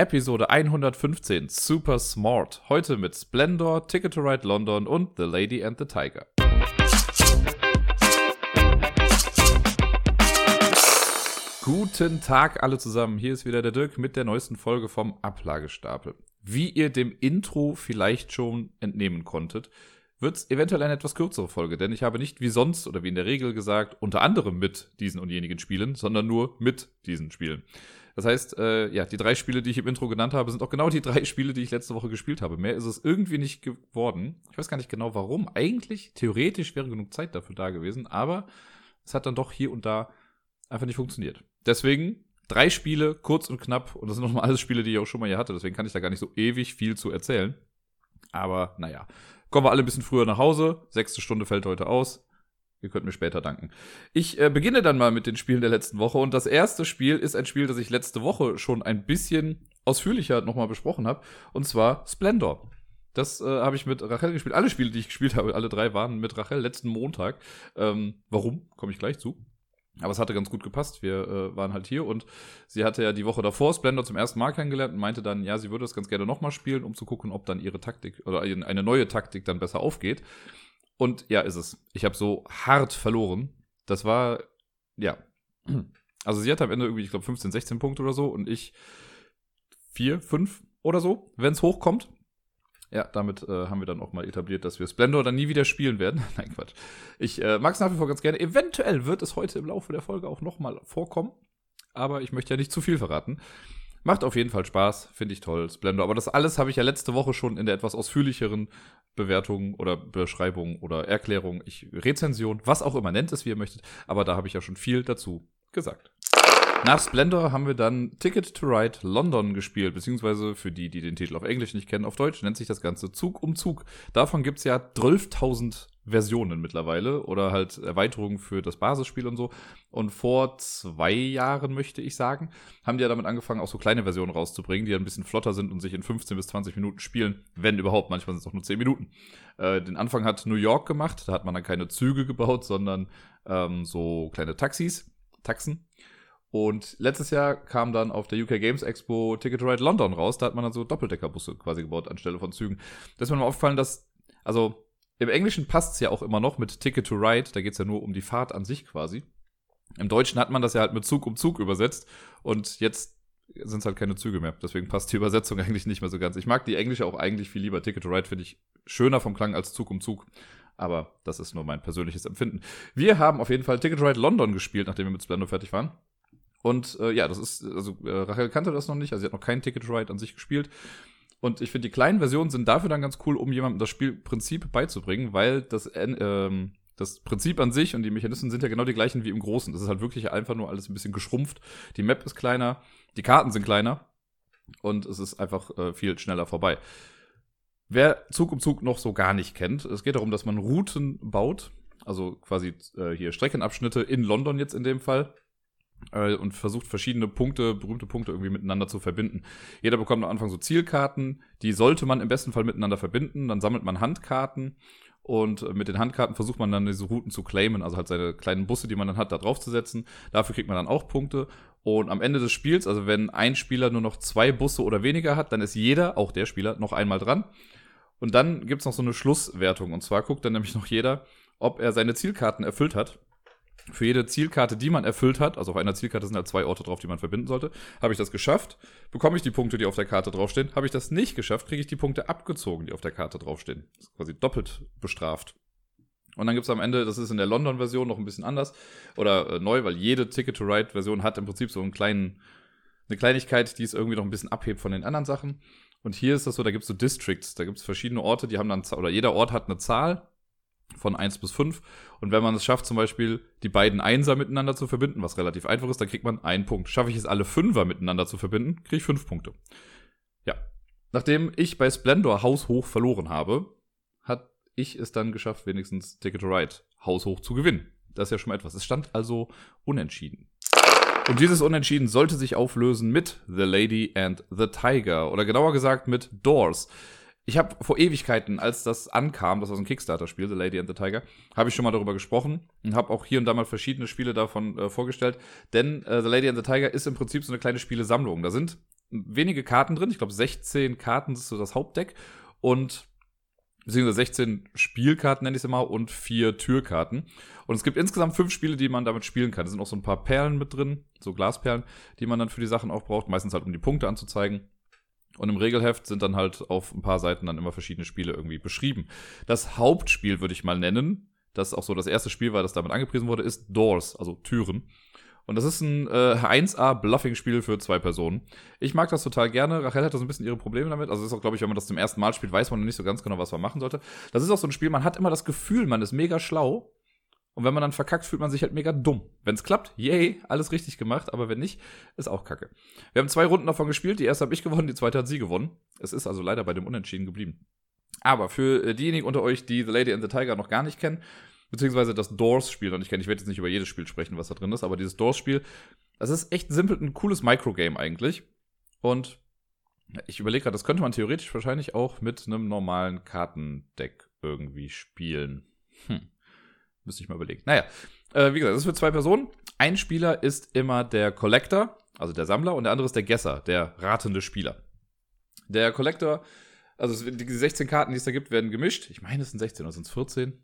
Episode 115 Super Smart. Heute mit Splendor, Ticket to Ride London und The Lady and the Tiger. Guten Tag alle zusammen. Hier ist wieder der Dirk mit der neuesten Folge vom Ablagestapel. Wie ihr dem Intro vielleicht schon entnehmen konntet, wird es eventuell eine etwas kürzere Folge, denn ich habe nicht wie sonst oder wie in der Regel gesagt, unter anderem mit diesen und jenigen Spielen, sondern nur mit diesen Spielen. Das heißt, äh, ja, die drei Spiele, die ich im Intro genannt habe, sind auch genau die drei Spiele, die ich letzte Woche gespielt habe. Mehr ist es irgendwie nicht geworden. Ich weiß gar nicht genau warum. Eigentlich, theoretisch wäre genug Zeit dafür da gewesen, aber es hat dann doch hier und da einfach nicht funktioniert. Deswegen drei Spiele, kurz und knapp, und das sind nochmal alles Spiele, die ich auch schon mal hier hatte, deswegen kann ich da gar nicht so ewig viel zu erzählen. Aber naja, kommen wir alle ein bisschen früher nach Hause. Sechste Stunde fällt heute aus. Ihr könnt mir später danken. Ich äh, beginne dann mal mit den Spielen der letzten Woche. Und das erste Spiel ist ein Spiel, das ich letzte Woche schon ein bisschen ausführlicher nochmal besprochen habe. Und zwar Splendor. Das äh, habe ich mit Rachel gespielt. Alle Spiele, die ich gespielt habe, alle drei waren mit Rachel letzten Montag. Ähm, warum? Komme ich gleich zu. Aber es hatte ganz gut gepasst. Wir äh, waren halt hier und sie hatte ja die Woche davor Splendor zum ersten Mal kennengelernt und meinte dann, ja, sie würde das ganz gerne nochmal spielen, um zu gucken, ob dann ihre Taktik oder eine neue Taktik dann besser aufgeht. Und ja, ist es. Ich habe so hart verloren. Das war, ja. Also sie hat am Ende irgendwie, ich glaube, 15, 16 Punkte oder so und ich 4, 5 oder so, wenn es hochkommt. Ja, damit äh, haben wir dann auch mal etabliert, dass wir Splendor dann nie wieder spielen werden. Nein, Quatsch. Ich äh, mag es nach wie vor ganz gerne. Eventuell wird es heute im Laufe der Folge auch nochmal vorkommen. Aber ich möchte ja nicht zu viel verraten. Macht auf jeden Fall Spaß, finde ich toll, Splendor. Aber das alles habe ich ja letzte Woche schon in der etwas ausführlicheren Bewertung oder Beschreibung oder Erklärung, ich, Rezension, was auch immer, nennt es, wie ihr möchtet. Aber da habe ich ja schon viel dazu gesagt. Nach Splendor haben wir dann Ticket to Ride London gespielt, beziehungsweise für die, die den Titel auf Englisch nicht kennen, auf Deutsch nennt sich das Ganze Zug um Zug. Davon gibt's ja 12.000 Versionen mittlerweile oder halt Erweiterungen für das Basisspiel und so. Und vor zwei Jahren, möchte ich sagen, haben die ja damit angefangen, auch so kleine Versionen rauszubringen, die ja ein bisschen flotter sind und sich in 15 bis 20 Minuten spielen, wenn überhaupt. Manchmal sind es auch nur 10 Minuten. Äh, den Anfang hat New York gemacht, da hat man dann keine Züge gebaut, sondern ähm, so kleine Taxis, Taxen. Und letztes Jahr kam dann auf der UK Games Expo Ticket to Ride London raus. Da hat man dann so Doppeldeckerbusse quasi gebaut anstelle von Zügen. Da ist mir mal aufgefallen, dass, also im Englischen passt es ja auch immer noch mit Ticket to Ride. Da geht es ja nur um die Fahrt an sich quasi. Im Deutschen hat man das ja halt mit Zug um Zug übersetzt. Und jetzt sind es halt keine Züge mehr. Deswegen passt die Übersetzung eigentlich nicht mehr so ganz. Ich mag die englische auch eigentlich viel lieber. Ticket to Ride finde ich schöner vom Klang als Zug um Zug. Aber das ist nur mein persönliches Empfinden. Wir haben auf jeden Fall Ticket to Ride London gespielt, nachdem wir mit Splendor fertig waren. Und äh, ja, das ist, also äh, Rachel kannte das noch nicht, also sie hat noch kein Ticket to Ride an sich gespielt. Und ich finde, die kleinen Versionen sind dafür dann ganz cool, um jemandem das Spielprinzip beizubringen, weil das, ähm, das Prinzip an sich und die Mechanismen sind ja genau die gleichen wie im Großen. Das ist halt wirklich einfach nur alles ein bisschen geschrumpft. Die Map ist kleiner, die Karten sind kleiner und es ist einfach äh, viel schneller vorbei. Wer Zug um Zug noch so gar nicht kennt, es geht darum, dass man Routen baut, also quasi äh, hier Streckenabschnitte in London jetzt in dem Fall äh, und versucht verschiedene Punkte, berühmte Punkte irgendwie miteinander zu verbinden. Jeder bekommt am Anfang so Zielkarten, die sollte man im besten Fall miteinander verbinden. Dann sammelt man Handkarten und mit den Handkarten versucht man dann diese Routen zu claimen, also halt seine kleinen Busse, die man dann hat, da drauf zu setzen. Dafür kriegt man dann auch Punkte. Und am Ende des Spiels, also wenn ein Spieler nur noch zwei Busse oder weniger hat, dann ist jeder, auch der Spieler, noch einmal dran. Und dann gibt's noch so eine Schlusswertung. Und zwar guckt dann nämlich noch jeder, ob er seine Zielkarten erfüllt hat für jede Zielkarte, die man erfüllt hat, also auf einer Zielkarte sind halt zwei Orte drauf, die man verbinden sollte, habe ich das geschafft, bekomme ich die Punkte, die auf der Karte draufstehen. Habe ich das nicht geschafft, kriege ich die Punkte abgezogen, die auf der Karte draufstehen. Das ist quasi doppelt bestraft. Und dann gibt es am Ende, das ist in der London-Version noch ein bisschen anders oder äh, neu, weil jede Ticket-to-Ride-Version hat im Prinzip so einen kleinen, eine Kleinigkeit, die es irgendwie noch ein bisschen abhebt von den anderen Sachen. Und hier ist das so, da gibt es so Districts, da gibt es verschiedene Orte, die haben dann, oder jeder Ort hat eine Zahl von 1 bis 5. Und wenn man es schafft, zum Beispiel die beiden Einser miteinander zu verbinden, was relativ einfach ist, dann kriegt man einen Punkt. Schaffe ich es, alle Fünfer miteinander zu verbinden, kriege ich fünf Punkte. Ja. Nachdem ich bei Splendor haushoch verloren habe, hat ich es dann geschafft, wenigstens Ticket to Ride haushoch zu gewinnen. Das ist ja schon mal etwas. Es stand also unentschieden. Und dieses Unentschieden sollte sich auflösen mit The Lady and the Tiger. Oder genauer gesagt mit Doors ich habe vor Ewigkeiten, als das ankam, das war so ein Kickstarter-Spiel, The Lady and the Tiger, habe ich schon mal darüber gesprochen und habe auch hier und da mal verschiedene Spiele davon äh, vorgestellt. Denn äh, The Lady and the Tiger ist im Prinzip so eine kleine Spielesammlung. Da sind wenige Karten drin. Ich glaube, 16 Karten ist so das Hauptdeck. Und beziehungsweise 16 Spielkarten, nenne ich es mal, und vier Türkarten. Und es gibt insgesamt fünf Spiele, die man damit spielen kann. Es sind auch so ein paar Perlen mit drin, so Glasperlen, die man dann für die Sachen auch braucht, meistens halt um die Punkte anzuzeigen. Und im Regelheft sind dann halt auf ein paar Seiten dann immer verschiedene Spiele irgendwie beschrieben. Das Hauptspiel würde ich mal nennen, das auch so das erste Spiel war, das damit angepriesen wurde, ist Doors, also Türen. Und das ist ein äh, 1A-Bluffing-Spiel für zwei Personen. Ich mag das total gerne. Rachel hat so ein bisschen ihre Probleme damit. Also ist auch, glaube ich, wenn man das zum ersten Mal spielt, weiß man noch nicht so ganz genau, was man machen sollte. Das ist auch so ein Spiel, man hat immer das Gefühl, man ist mega schlau. Und wenn man dann verkackt, fühlt man sich halt mega dumm. Wenn es klappt, yay, alles richtig gemacht, aber wenn nicht, ist auch kacke. Wir haben zwei Runden davon gespielt, die erste habe ich gewonnen, die zweite hat sie gewonnen. Es ist also leider bei dem Unentschieden geblieben. Aber für äh, diejenigen unter euch, die The Lady and the Tiger noch gar nicht kennen, beziehungsweise das Doors-Spiel noch nicht kennen, ich werde jetzt nicht über jedes Spiel sprechen, was da drin ist, aber dieses Doors-Spiel, das ist echt simpel, ein cooles Microgame eigentlich. Und ich überlege gerade, das könnte man theoretisch wahrscheinlich auch mit einem normalen Kartendeck irgendwie spielen. Hm. Müsste ich mal überlegen. Naja, äh, wie gesagt, das ist für zwei Personen. Ein Spieler ist immer der Collector, also der Sammler, und der andere ist der Gesser, der ratende Spieler. Der Collector, also die 16 Karten, die es da gibt, werden gemischt. Ich meine, es sind 16 oder sind es 14?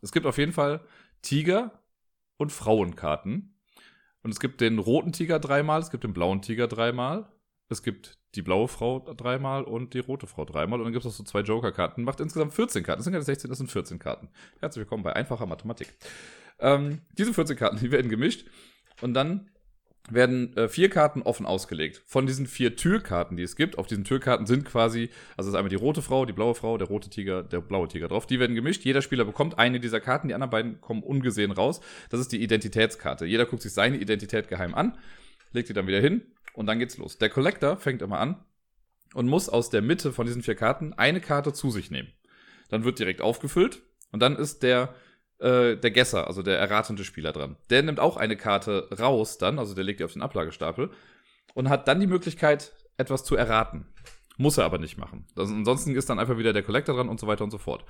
Es gibt auf jeden Fall Tiger und Frauenkarten. Und es gibt den roten Tiger dreimal, es gibt den blauen Tiger dreimal, es gibt die blaue Frau dreimal und die rote Frau dreimal. Und dann gibt es noch so zwei Joker-Karten. Macht insgesamt 14 Karten. Das sind keine 16, das sind 14 Karten. Herzlich willkommen bei einfacher Mathematik. Ähm, diese 14 Karten, die werden gemischt. Und dann werden äh, vier Karten offen ausgelegt. Von diesen vier Türkarten, die es gibt, auf diesen Türkarten sind quasi, also ist einmal die rote Frau, die blaue Frau, der rote Tiger, der blaue Tiger drauf. Die werden gemischt. Jeder Spieler bekommt eine dieser Karten, die anderen beiden kommen ungesehen raus. Das ist die Identitätskarte. Jeder guckt sich seine Identität geheim an, legt die dann wieder hin und dann geht's los. Der Collector fängt immer an und muss aus der Mitte von diesen vier Karten eine Karte zu sich nehmen. Dann wird direkt aufgefüllt und dann ist der äh, der Gesser, also der erratende Spieler dran. Der nimmt auch eine Karte raus dann, also der legt die auf den Ablagestapel und hat dann die Möglichkeit, etwas zu erraten. Muss er aber nicht machen. Also ansonsten ist dann einfach wieder der Collector dran und so weiter und so fort.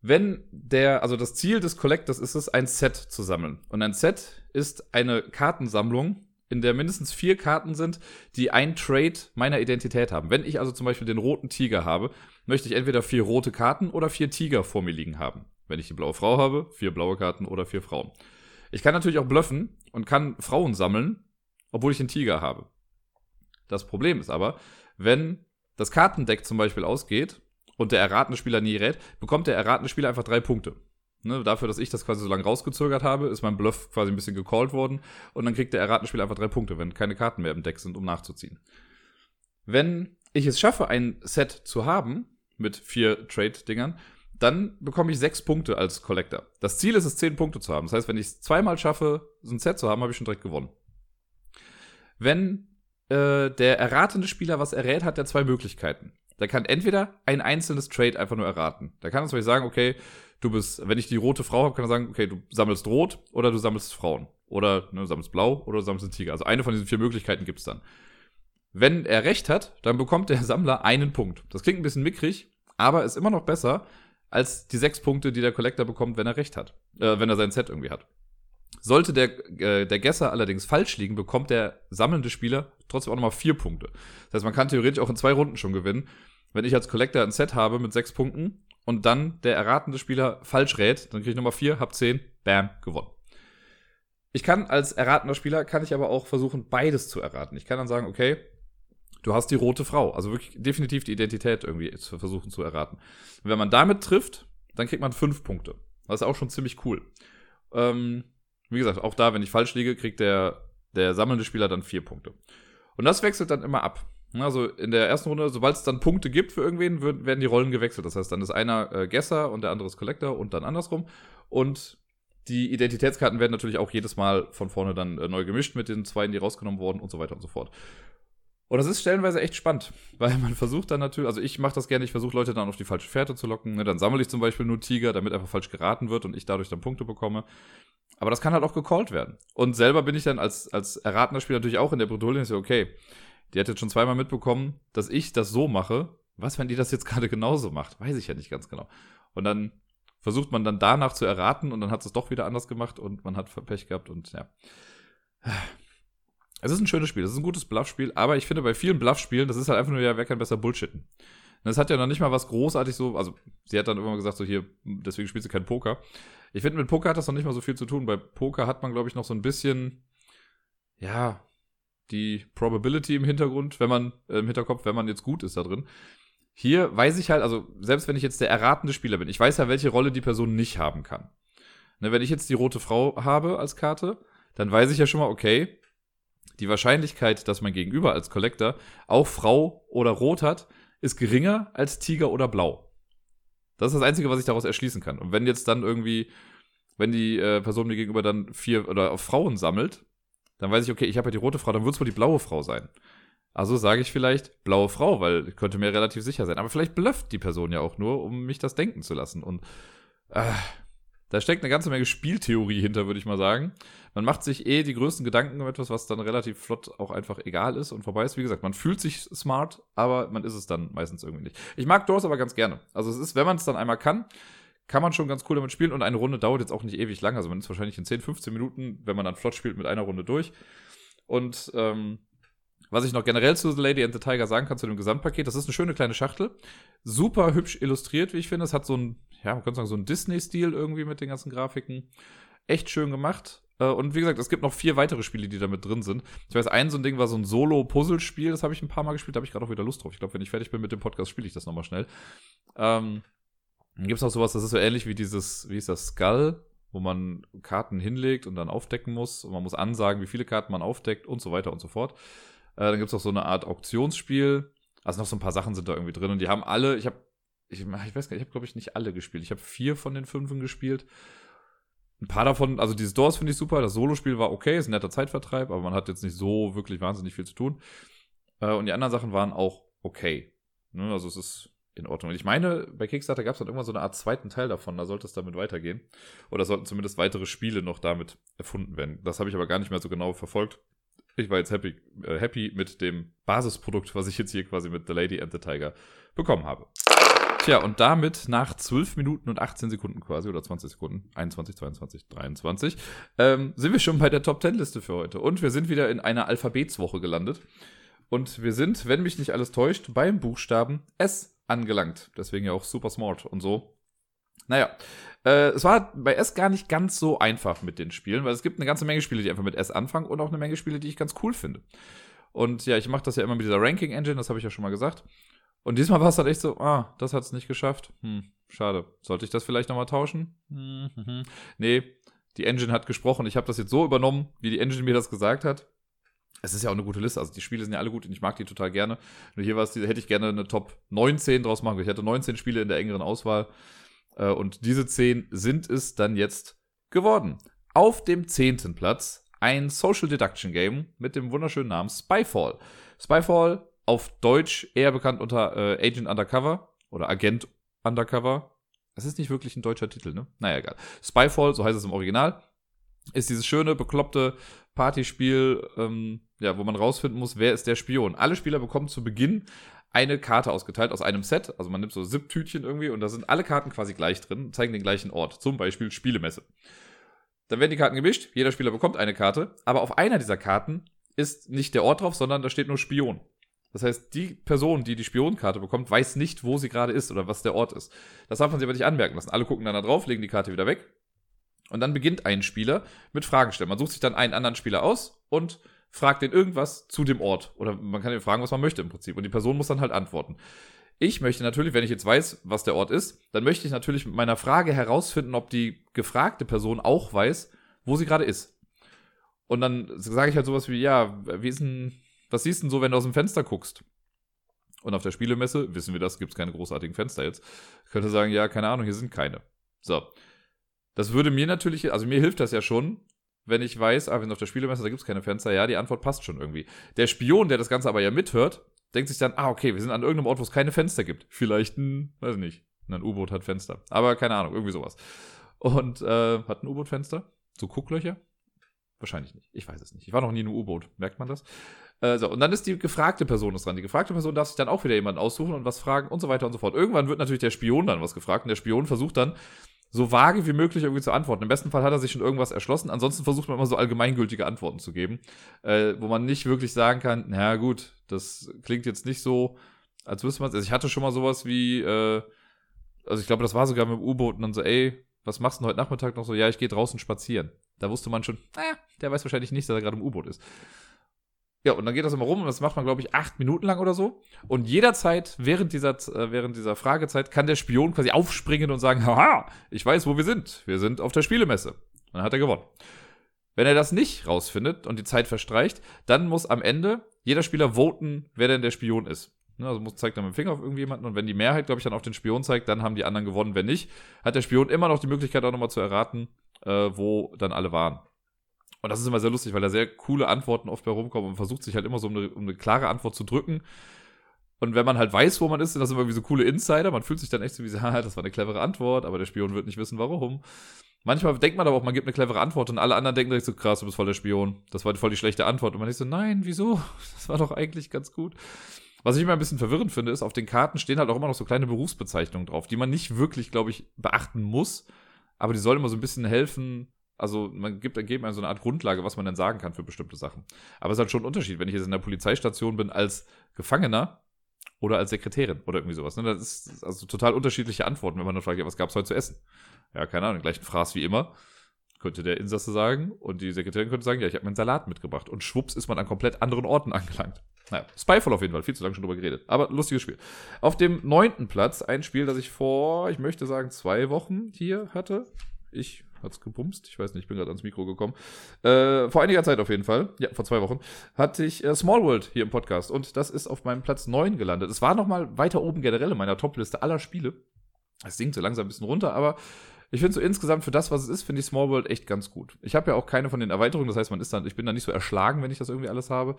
Wenn der, also das Ziel des Collectors ist es, ein Set zu sammeln. Und ein Set ist eine Kartensammlung, in der mindestens vier Karten sind, die ein Trade meiner Identität haben. Wenn ich also zum Beispiel den roten Tiger habe, möchte ich entweder vier rote Karten oder vier Tiger vor mir liegen haben. Wenn ich die blaue Frau habe, vier blaue Karten oder vier Frauen. Ich kann natürlich auch bluffen und kann Frauen sammeln, obwohl ich den Tiger habe. Das Problem ist aber, wenn das Kartendeck zum Beispiel ausgeht und der erratene Spieler nie rät, bekommt der erratene Spieler einfach drei Punkte. Ne, dafür, dass ich das quasi so lange rausgezögert habe, ist mein Bluff quasi ein bisschen gecallt worden und dann kriegt der erratene Spieler einfach drei Punkte, wenn keine Karten mehr im Deck sind, um nachzuziehen. Wenn ich es schaffe, ein Set zu haben mit vier Trade-Dingern, dann bekomme ich sechs Punkte als Collector. Das Ziel ist es, zehn Punkte zu haben. Das heißt, wenn ich es zweimal schaffe, so ein Set zu haben, habe ich schon direkt gewonnen. Wenn äh, der erratende Spieler was errät, hat er zwei Möglichkeiten. Der kann entweder ein einzelnes Trade einfach nur erraten. Da kann zum Beispiel sagen, okay, du bist, wenn ich die rote Frau habe, kann er sagen, okay, du sammelst rot oder du sammelst Frauen. Oder ne, du sammelst blau oder du sammelst einen Tiger. Also eine von diesen vier Möglichkeiten gibt es dann. Wenn er recht hat, dann bekommt der Sammler einen Punkt. Das klingt ein bisschen mickrig, aber ist immer noch besser, als die sechs Punkte, die der Collector bekommt, wenn er recht hat. Äh, wenn er sein Set irgendwie hat. Sollte der, äh, der Gesser allerdings falsch liegen, bekommt der sammelnde Spieler trotzdem auch nochmal vier Punkte. Das heißt, man kann theoretisch auch in zwei Runden schon gewinnen. Wenn ich als Collector ein Set habe mit sechs Punkten und dann der erratende Spieler falsch rät, dann kriege ich nochmal vier, hab zehn, bam, gewonnen. Ich kann als erratender Spieler, kann ich aber auch versuchen, beides zu erraten. Ich kann dann sagen, okay, Du hast die rote Frau. Also wirklich definitiv die Identität irgendwie zu versuchen zu erraten. Und wenn man damit trifft, dann kriegt man fünf Punkte. Das ist auch schon ziemlich cool. Ähm, wie gesagt, auch da, wenn ich falsch liege, kriegt der, der sammelnde Spieler dann vier Punkte. Und das wechselt dann immer ab. Also in der ersten Runde, sobald es dann Punkte gibt für irgendwen, werden die Rollen gewechselt. Das heißt, dann ist einer äh, Gesser und der andere ist Collector und dann andersrum. Und die Identitätskarten werden natürlich auch jedes Mal von vorne dann äh, neu gemischt mit den zwei, die rausgenommen wurden und so weiter und so fort. Und das ist stellenweise echt spannend, weil man versucht dann natürlich, also ich mache das gerne, ich versuche Leute dann auf die falsche Fährte zu locken. Ne? Dann sammle ich zum Beispiel nur Tiger, damit einfach falsch geraten wird und ich dadurch dann Punkte bekomme. Aber das kann halt auch gecallt werden. Und selber bin ich dann als, als erratener Spieler natürlich auch in der Bredouille, okay, die hat jetzt schon zweimal mitbekommen, dass ich das so mache. Was, wenn die das jetzt gerade genauso macht? Weiß ich ja nicht ganz genau. Und dann versucht man dann danach zu erraten und dann hat es doch wieder anders gemacht und man hat Pech gehabt und ja. Es ist ein schönes Spiel, es ist ein gutes Bluffspiel, aber ich finde bei vielen Bluffspielen, das ist halt einfach nur, ja, wer kann besser Bullshitten. Das hat ja noch nicht mal was großartig so, also sie hat dann immer gesagt, so hier, deswegen spielt sie kein Poker. Ich finde, mit Poker hat das noch nicht mal so viel zu tun. Bei Poker hat man, glaube ich, noch so ein bisschen, ja, die Probability im Hintergrund, wenn man, äh, im Hinterkopf, wenn man jetzt gut ist da drin. Hier weiß ich halt, also selbst wenn ich jetzt der erratende Spieler bin, ich weiß ja, welche Rolle die Person nicht haben kann. Ne, wenn ich jetzt die rote Frau habe als Karte, dann weiß ich ja schon mal, okay, die Wahrscheinlichkeit, dass mein Gegenüber als Collector auch Frau oder Rot hat, ist geringer als Tiger oder Blau. Das ist das Einzige, was ich daraus erschließen kann. Und wenn jetzt dann irgendwie, wenn die äh, Person mir gegenüber dann vier oder auf Frauen sammelt, dann weiß ich, okay, ich habe ja die rote Frau, dann wird es wohl die blaue Frau sein. Also sage ich vielleicht blaue Frau, weil ich könnte mir relativ sicher sein. Aber vielleicht blufft die Person ja auch nur, um mich das denken zu lassen. Und äh, da steckt eine ganze Menge Spieltheorie hinter, würde ich mal sagen. Man macht sich eh die größten Gedanken um etwas, was dann relativ flott auch einfach egal ist und vorbei ist. Wie gesagt, man fühlt sich smart, aber man ist es dann meistens irgendwie nicht. Ich mag Doors aber ganz gerne. Also es ist, wenn man es dann einmal kann, kann man schon ganz cool damit spielen und eine Runde dauert jetzt auch nicht ewig lang. Also man ist wahrscheinlich in 10, 15 Minuten, wenn man dann flott spielt, mit einer Runde durch. Und ähm, was ich noch generell zu The Lady and the Tiger sagen kann, zu dem Gesamtpaket, das ist eine schöne kleine Schachtel. Super hübsch illustriert, wie ich finde. Es hat so ein, ja, man könnte sagen, so ein Disney-Stil irgendwie mit den ganzen Grafiken. Echt schön gemacht. Äh, und wie gesagt, es gibt noch vier weitere Spiele, die da mit drin sind. Ich weiß, ein so ein Ding war so ein Solo-Puzzle-Spiel, das habe ich ein paar Mal gespielt, da habe ich gerade auch wieder Lust drauf. Ich glaube, wenn ich fertig bin mit dem Podcast, spiele ich das nochmal schnell. Ähm, dann gibt es noch sowas, das ist so ähnlich wie dieses, wie ist das, Skull, wo man Karten hinlegt und dann aufdecken muss. Und man muss ansagen, wie viele Karten man aufdeckt und so weiter und so fort. Äh, dann gibt es auch so eine Art Auktionsspiel. Also noch so ein paar Sachen sind da irgendwie drin. Und die haben alle, ich habe, ich, ich weiß gar nicht, ich habe glaube ich nicht alle gespielt. Ich habe vier von den fünfen gespielt. Ein paar davon, also dieses Doors finde ich super. Das Solospiel war okay, ist ein netter Zeitvertreib, aber man hat jetzt nicht so wirklich wahnsinnig viel zu tun. Äh, und die anderen Sachen waren auch okay. Ne? Also es ist in Ordnung. Und ich meine, bei Kickstarter gab es dann irgendwann so eine Art zweiten Teil davon, da sollte es damit weitergehen. Oder sollten zumindest weitere Spiele noch damit erfunden werden. Das habe ich aber gar nicht mehr so genau verfolgt. Ich war jetzt happy, äh, happy mit dem Basisprodukt, was ich jetzt hier quasi mit The Lady and the Tiger bekommen habe. Tja, und damit nach 12 Minuten und 18 Sekunden quasi, oder 20 Sekunden, 21, 22, 23, ähm, sind wir schon bei der Top 10 Liste für heute. Und wir sind wieder in einer Alphabetswoche gelandet. Und wir sind, wenn mich nicht alles täuscht, beim Buchstaben S angelangt. Deswegen ja auch super smart und so. Naja, äh, es war bei S gar nicht ganz so einfach mit den Spielen, weil es gibt eine ganze Menge Spiele, die einfach mit S anfangen und auch eine Menge Spiele, die ich ganz cool finde. Und ja, ich mache das ja immer mit dieser Ranking-Engine, das habe ich ja schon mal gesagt. Und diesmal war es halt echt so, ah, das hat es nicht geschafft. Hm, schade. Sollte ich das vielleicht nochmal tauschen? Hm, hm, hm. Nee, die Engine hat gesprochen. Ich habe das jetzt so übernommen, wie die Engine mir das gesagt hat es ist ja auch eine gute Liste. Also die Spiele sind ja alle gut und ich mag die total gerne. Nur hier war es, hätte ich gerne eine Top 19 draus machen. Ich hätte 19 Spiele in der engeren Auswahl. Äh, und diese 10 sind es dann jetzt geworden. Auf dem 10. Platz ein Social Deduction Game mit dem wunderschönen Namen Spyfall. Spyfall auf Deutsch eher bekannt unter äh, Agent Undercover oder Agent Undercover. Das ist nicht wirklich ein deutscher Titel, ne? Naja, egal. Spyfall, so heißt es im Original, ist dieses schöne, bekloppte Partyspiel, ähm, ja, wo man rausfinden muss, wer ist der Spion. Alle Spieler bekommen zu Beginn eine Karte ausgeteilt aus einem Set. Also man nimmt so Zip-Tütchen irgendwie und da sind alle Karten quasi gleich drin, zeigen den gleichen Ort. Zum Beispiel Spielemesse. Dann werden die Karten gemischt, jeder Spieler bekommt eine Karte, aber auf einer dieser Karten ist nicht der Ort drauf, sondern da steht nur Spion. Das heißt, die Person, die die Spionkarte bekommt, weiß nicht, wo sie gerade ist oder was der Ort ist. Das darf man sich aber nicht anmerken lassen. Alle gucken dann da drauf, legen die Karte wieder weg. Und dann beginnt ein Spieler mit Fragen stellen. Man sucht sich dann einen anderen Spieler aus und fragt den irgendwas zu dem Ort. Oder man kann ihn fragen, was man möchte im Prinzip. Und die Person muss dann halt antworten. Ich möchte natürlich, wenn ich jetzt weiß, was der Ort ist, dann möchte ich natürlich mit meiner Frage herausfinden, ob die gefragte Person auch weiß, wo sie gerade ist. Und dann sage ich halt sowas wie, ja, wie ist denn, was siehst du denn so, wenn du aus dem Fenster guckst? Und auf der Spielemesse, wissen wir das, gibt es keine großartigen Fenster jetzt. Ich könnte sagen, ja, keine Ahnung, hier sind keine. So. Das würde mir natürlich, also mir hilft das ja schon, wenn ich weiß, ah, wenn auf der Spielemesse, da gibt es keine Fenster, ja, die Antwort passt schon irgendwie. Der Spion, der das Ganze aber ja mithört, denkt sich dann, ah, okay, wir sind an irgendeinem Ort, wo es keine Fenster gibt. Vielleicht ein, weiß ich nicht, ein U-Boot hat Fenster. Aber keine Ahnung, irgendwie sowas. Und äh, hat ein U-Boot Fenster? So Gucklöcher? Wahrscheinlich nicht. Ich weiß es nicht. Ich war noch nie in einem U-Boot. Merkt man das? Äh, so, und dann ist die gefragte Person ist dran. Die gefragte Person darf sich dann auch wieder jemanden aussuchen und was fragen und so weiter und so fort. Irgendwann wird natürlich der Spion dann was gefragt und der Spion versucht dann so vage wie möglich irgendwie zu antworten. Im besten Fall hat er sich schon irgendwas erschlossen. Ansonsten versucht man immer so allgemeingültige Antworten zu geben, äh, wo man nicht wirklich sagen kann, na gut, das klingt jetzt nicht so, als wüsste man es. Also ich hatte schon mal sowas wie, äh, also ich glaube, das war sogar mit dem U-Boot und dann so, ey, was machst du denn heute Nachmittag noch so? Ja, ich gehe draußen spazieren. Da wusste man schon, naja, der weiß wahrscheinlich nicht, dass er gerade im U-Boot ist. Ja, und dann geht das immer rum und das macht man, glaube ich, acht Minuten lang oder so. Und jederzeit während dieser, äh, während dieser Fragezeit kann der Spion quasi aufspringen und sagen, haha, ich weiß, wo wir sind. Wir sind auf der Spielemesse. dann hat er gewonnen. Wenn er das nicht rausfindet und die Zeit verstreicht, dann muss am Ende jeder Spieler voten, wer denn der Spion ist. Ne, also muss, zeigt dann mit dem Finger auf irgendjemanden und wenn die Mehrheit, glaube ich, dann auf den Spion zeigt, dann haben die anderen gewonnen. Wenn nicht, hat der Spion immer noch die Möglichkeit, auch nochmal zu erraten, äh, wo dann alle waren. Und das ist immer sehr lustig, weil da sehr coole Antworten oft bei rumkommen und versucht sich halt immer so um eine, um eine klare Antwort zu drücken. Und wenn man halt weiß, wo man ist, sind das immer wie so coole Insider. Man fühlt sich dann echt so wie so, ha, das war eine clevere Antwort, aber der Spion wird nicht wissen, warum. Manchmal denkt man aber auch, man gibt eine clevere Antwort und alle anderen denken direkt so, krass, du bist voll der Spion. Das war voll die schlechte Antwort. Und man denkt so, nein, wieso? Das war doch eigentlich ganz gut. Was ich immer ein bisschen verwirrend finde, ist, auf den Karten stehen halt auch immer noch so kleine Berufsbezeichnungen drauf, die man nicht wirklich, glaube ich, beachten muss. Aber die sollen immer so ein bisschen helfen, also man gibt, geben einem so eine Art Grundlage, was man denn sagen kann für bestimmte Sachen. Aber es ist halt schon ein Unterschied, wenn ich jetzt in der Polizeistation bin als Gefangener oder als Sekretärin oder irgendwie sowas. Ne? Das ist also total unterschiedliche Antworten, wenn man dann fragt, ja, was gab es heute zu essen? Ja, keine Ahnung, gleichen Fraß wie immer. Könnte der Insasse sagen und die Sekretärin könnte sagen, ja, ich habe mir einen Salat mitgebracht. Und schwupps ist man an komplett anderen Orten angelangt. Naja, Spyfall auf jeden Fall, viel zu lange schon drüber geredet. Aber lustiges Spiel. Auf dem neunten Platz ein Spiel, das ich vor, ich möchte sagen, zwei Wochen hier hatte. Ich Hat's gebumst? Ich weiß nicht, ich bin gerade ans Mikro gekommen. Äh, vor einiger Zeit auf jeden Fall, ja, vor zwei Wochen, hatte ich äh, Small World hier im Podcast und das ist auf meinem Platz 9 gelandet. Es war nochmal weiter oben generell in meiner Topliste aller Spiele. Es sinkt so langsam ein bisschen runter, aber ich finde so insgesamt für das, was es ist, finde ich Small World echt ganz gut. Ich habe ja auch keine von den Erweiterungen, das heißt, man ist dann, ich bin da nicht so erschlagen, wenn ich das irgendwie alles habe.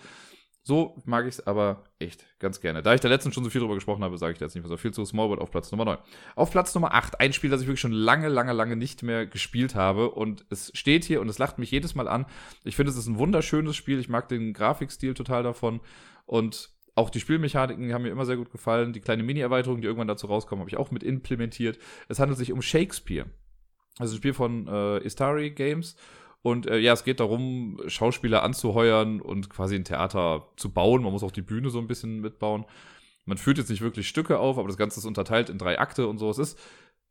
So mag ich es aber echt ganz gerne. Da ich da letztens schon so viel drüber gesprochen habe, sage ich jetzt nicht mehr so viel zu Small World auf Platz Nummer 9. Auf Platz Nummer 8, ein Spiel, das ich wirklich schon lange, lange, lange nicht mehr gespielt habe. Und es steht hier und es lacht mich jedes Mal an. Ich finde, es ist ein wunderschönes Spiel. Ich mag den Grafikstil total davon. Und auch die Spielmechaniken haben mir immer sehr gut gefallen. Die kleine Mini-Erweiterung, die irgendwann dazu rauskommen, habe ich auch mit implementiert. Es handelt sich um Shakespeare. Also ein Spiel von äh, Istari Games. Und äh, ja, es geht darum, Schauspieler anzuheuern und quasi ein Theater zu bauen. Man muss auch die Bühne so ein bisschen mitbauen. Man führt jetzt nicht wirklich Stücke auf, aber das Ganze ist unterteilt in drei Akte und so. Es ist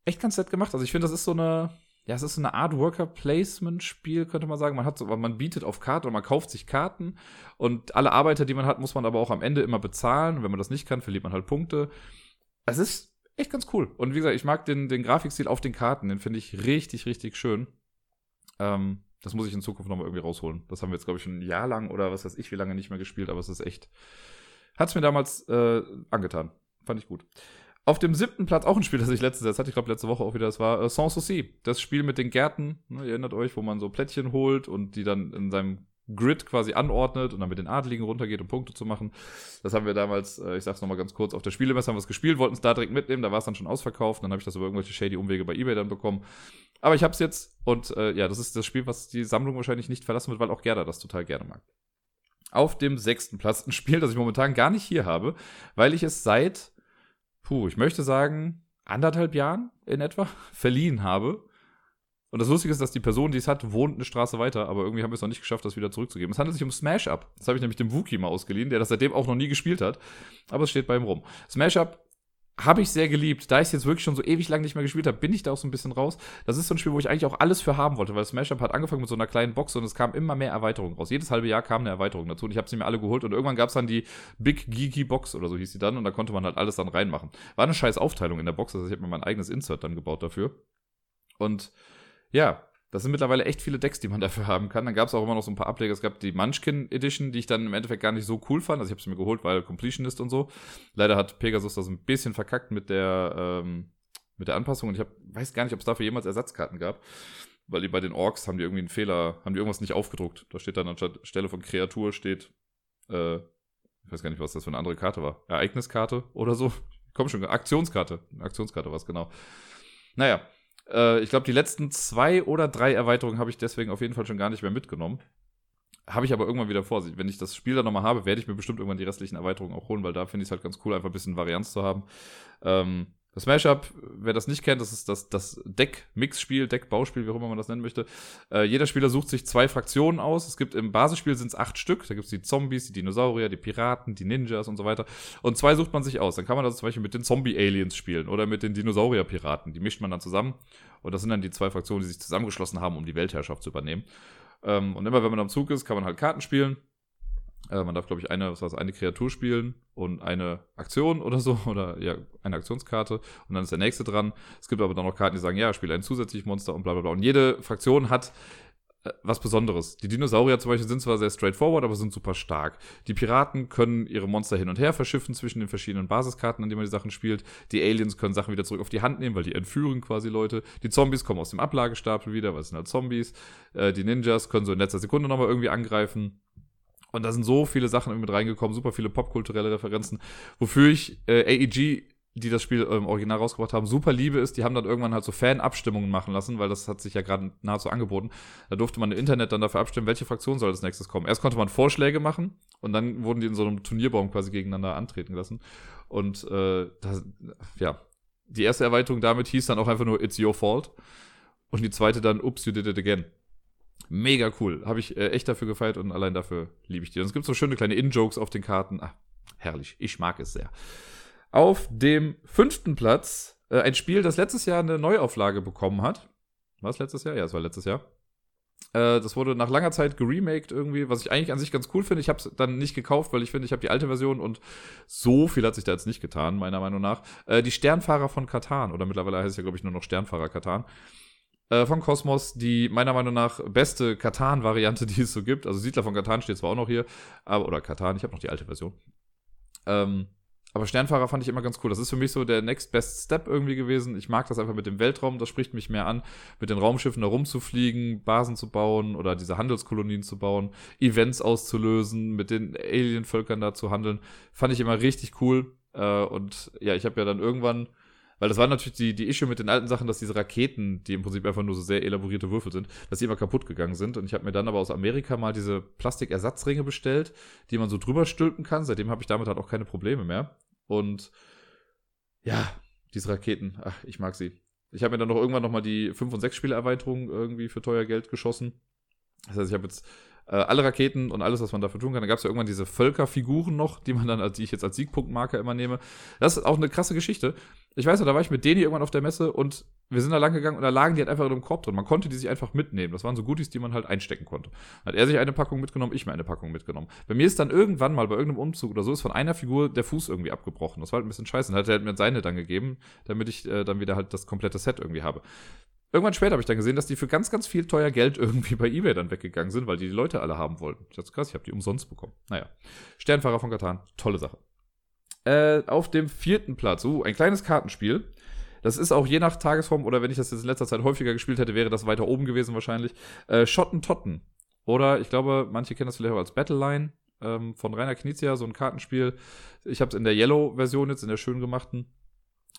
echt ganz nett gemacht. Also ich finde, das ist so eine, ja, es ist so eine Art Worker-Placement-Spiel, könnte man sagen. Man hat so, man bietet auf Karten und man kauft sich Karten und alle Arbeiter, die man hat, muss man aber auch am Ende immer bezahlen. Wenn man das nicht kann, verliert man halt Punkte. Es ist echt ganz cool. Und wie gesagt, ich mag den, den Grafikstil auf den Karten, den finde ich richtig, richtig schön. Ähm, das muss ich in Zukunft nochmal irgendwie rausholen. Das haben wir jetzt, glaube ich, schon ein Jahr lang oder was weiß ich, wie lange nicht mehr gespielt, aber es ist echt. Hat es mir damals äh, angetan. Fand ich gut. Auf dem siebten Platz auch ein Spiel, das ich letztes, das hatte ich glaube letzte Woche auch wieder, das war äh, Sans Souci. Das Spiel mit den Gärten, ne, ihr erinnert euch, wo man so Plättchen holt und die dann in seinem Grid quasi anordnet und dann mit den Adligen runtergeht, um Punkte zu machen. Das haben wir damals, äh, ich sag's nochmal ganz kurz, auf der Spielemesse haben wir es gespielt, wollten es da direkt mitnehmen, da war es dann schon ausverkauft, dann habe ich das über irgendwelche shady Umwege bei Ebay dann bekommen. Aber ich hab's jetzt und äh, ja, das ist das Spiel, was die Sammlung wahrscheinlich nicht verlassen wird, weil auch Gerda das total gerne mag. Auf dem sechsten Platz ein Spiel, das ich momentan gar nicht hier habe, weil ich es seit, puh, ich möchte sagen, anderthalb Jahren in etwa verliehen habe. Und das Lustige ist, dass die Person, die es hat, wohnt eine Straße weiter, aber irgendwie haben wir es noch nicht geschafft, das wieder zurückzugeben. Es handelt sich um Smash Up. Das habe ich nämlich dem Wookie mal ausgeliehen, der das seitdem auch noch nie gespielt hat. Aber es steht bei ihm rum. Smash Up habe ich sehr geliebt. Da ich es jetzt wirklich schon so ewig lang nicht mehr gespielt habe, bin ich da auch so ein bisschen raus. Das ist so ein Spiel, wo ich eigentlich auch alles für haben wollte, weil Smash Up hat angefangen mit so einer kleinen Box und es kam immer mehr Erweiterungen raus. Jedes halbe Jahr kam eine Erweiterung dazu und ich habe sie mir alle geholt und irgendwann gab es dann die Big Geeky Box oder so hieß sie dann und da konnte man halt alles dann reinmachen. War eine scheiß Aufteilung in der Box, also ich habe mir mein eigenes Insert dann gebaut dafür. Und ja, das sind mittlerweile echt viele Decks, die man dafür haben kann. Dann gab es auch immer noch so ein paar Ableger. Es gab die Munchkin Edition, die ich dann im Endeffekt gar nicht so cool fand. Also ich habe sie mir geholt, weil Completionist und so. Leider hat Pegasus das ein bisschen verkackt mit der, ähm, mit der Anpassung. Und ich hab, weiß gar nicht, ob es dafür jemals Ersatzkarten gab. Weil die bei den Orks haben die irgendwie einen Fehler, haben die irgendwas nicht aufgedruckt. Da steht dann anstatt Stelle von Kreatur steht, äh, ich weiß gar nicht, was das für eine andere Karte war. Ereigniskarte oder so. Komm schon, Aktionskarte. Aktionskarte war es genau. Naja, äh, ich glaube, die letzten zwei oder drei Erweiterungen habe ich deswegen auf jeden Fall schon gar nicht mehr mitgenommen. Habe ich aber irgendwann wieder vor. Wenn ich das Spiel dann nochmal habe, werde ich mir bestimmt irgendwann die restlichen Erweiterungen auch holen, weil da finde ich es halt ganz cool, einfach ein bisschen Varianz zu haben. Ähm, Das Smash-Up, wer das nicht kennt, das ist das, das Deck-Mix-Spiel, Deck-Bauspiel, wie auch immer man das nennen möchte. Äh, jeder Spieler sucht sich zwei Fraktionen aus. Es gibt im Basisspiel sind es acht Stück. Da gibt es die Zombies, die Dinosaurier, die Piraten, die Ninjas und so weiter. Und zwei sucht man sich aus. Dann kann man das zum Beispiel mit den Zombie-Aliens spielen oder mit den Dinosaurier-Piraten. Die mischt man dann zusammen. Und das sind dann die zwei Fraktionen, die sich zusammengeschlossen haben, um die Weltherrschaft zu übernehmen. Ähm, und immer wenn man am Zug ist, kann man halt Karten spielen. Äh, man darf, glaube ich, eine, was heißt, eine Kreatur spielen und eine Aktion oder so, oder ja, eine Aktionskarte und dann ist der nächste dran. Es gibt aber dann noch Karten, die sagen, ja, spiele ein zusätzliches Monster und bla bla bla. Und jede Fraktion hat äh, was Besonderes. Die Dinosaurier zum Beispiel sind zwar sehr straightforward, aber sind super stark. Die Piraten können ihre Monster hin und her verschiffen zwischen den verschiedenen Basiskarten, an denen man die Sachen spielt. Die Aliens können Sachen wieder zurück auf die Hand nehmen, weil die entführen quasi Leute. Die Zombies kommen aus dem Ablagestapel wieder, weil es sind halt Zombies. Äh, die Ninjas können so in letzter Sekunde nochmal irgendwie angreifen. Und da sind so viele Sachen mit reingekommen, super viele popkulturelle Referenzen, wofür ich äh, AEG die das Spiel im Original rausgebracht haben, super liebe ist. Die haben dann irgendwann halt so Fan-Abstimmungen machen lassen, weil das hat sich ja gerade nahezu angeboten. Da durfte man im Internet dann dafür abstimmen, welche Fraktion soll als nächstes kommen. Erst konnte man Vorschläge machen und dann wurden die in so einem Turnierbaum quasi gegeneinander antreten lassen. Und äh, das, ja, die erste Erweiterung damit hieß dann auch einfach nur It's Your Fault. Und die zweite dann Oops, You Did It Again. Mega cool. Habe ich äh, echt dafür gefeiert und allein dafür liebe ich die. Und es gibt so schöne kleine In-Jokes auf den Karten. Ah, herrlich. Ich mag es sehr. Auf dem fünften Platz äh, ein Spiel, das letztes Jahr eine Neuauflage bekommen hat. War es letztes Jahr? Ja, es war letztes Jahr. Äh, das wurde nach langer Zeit geremaked irgendwie, was ich eigentlich an sich ganz cool finde. Ich habe es dann nicht gekauft, weil ich finde, ich habe die alte Version und so viel hat sich da jetzt nicht getan, meiner Meinung nach. Äh, die Sternfahrer von Katan, oder mittlerweile heißt es ja, glaube ich, nur noch Sternfahrer Katan äh, von Cosmos, die meiner Meinung nach beste Katan-Variante, die es so gibt. Also Siedler von Katan steht zwar auch noch hier, aber, oder Katan, ich habe noch die alte Version. Ähm, aber Sternfahrer fand ich immer ganz cool. Das ist für mich so der Next Best Step irgendwie gewesen. Ich mag das einfach mit dem Weltraum, das spricht mich mehr an, mit den Raumschiffen da rumzufliegen, Basen zu bauen oder diese Handelskolonien zu bauen, Events auszulösen, mit den Alienvölkern da zu handeln. Fand ich immer richtig cool. Äh, und ja, ich habe ja dann irgendwann weil das war natürlich die, die Issue mit den alten Sachen, dass diese Raketen, die im Prinzip einfach nur so sehr elaborierte Würfel sind, dass die immer kaputt gegangen sind. Und ich habe mir dann aber aus Amerika mal diese Plastikersatzringe bestellt, die man so drüber stülpen kann. Seitdem habe ich damit halt auch keine Probleme mehr. Und ja, diese Raketen, ach, ich mag sie. Ich habe mir dann noch irgendwann nochmal die 5- und 6-Spiele-Erweiterung irgendwie für teuer Geld geschossen. Das heißt, ich habe jetzt äh, alle Raketen und alles, was man dafür tun kann. Da gab es ja irgendwann diese Völkerfiguren noch, die man dann, die ich jetzt als Siegpunktmarker immer nehme. Das ist auch eine krasse Geschichte. Ich weiß noch, da war ich mit Deni irgendwann auf der Messe und wir sind da lang gegangen und da lagen die halt einfach in einem Korb drin. Man konnte die sich einfach mitnehmen. Das waren so Goodies, die man halt einstecken konnte. Hat er sich eine Packung mitgenommen, ich mir eine Packung mitgenommen. Bei mir ist dann irgendwann mal bei irgendeinem Umzug oder so ist von einer Figur der Fuß irgendwie abgebrochen. Das war halt ein bisschen scheiße. Dann hat er mir seine dann gegeben, damit ich äh, dann wieder halt das komplette Set irgendwie habe. Irgendwann später habe ich dann gesehen, dass die für ganz, ganz viel teuer Geld irgendwie bei Ebay dann weggegangen sind, weil die die Leute alle haben wollten. Ich dachte, krass, ich habe die umsonst bekommen. Naja. Sternfahrer von Katan, tolle Sache. Äh, auf dem vierten Platz, uh, ein kleines Kartenspiel. Das ist auch je nach Tagesform oder wenn ich das jetzt in letzter Zeit häufiger gespielt hätte, wäre das weiter oben gewesen wahrscheinlich. Äh, Schottentotten. Oder ich glaube, manche kennen das vielleicht auch als Battleline ähm, von Rainer Knizia, so ein Kartenspiel. Ich habe es in der Yellow-Version jetzt, in der schön gemachten.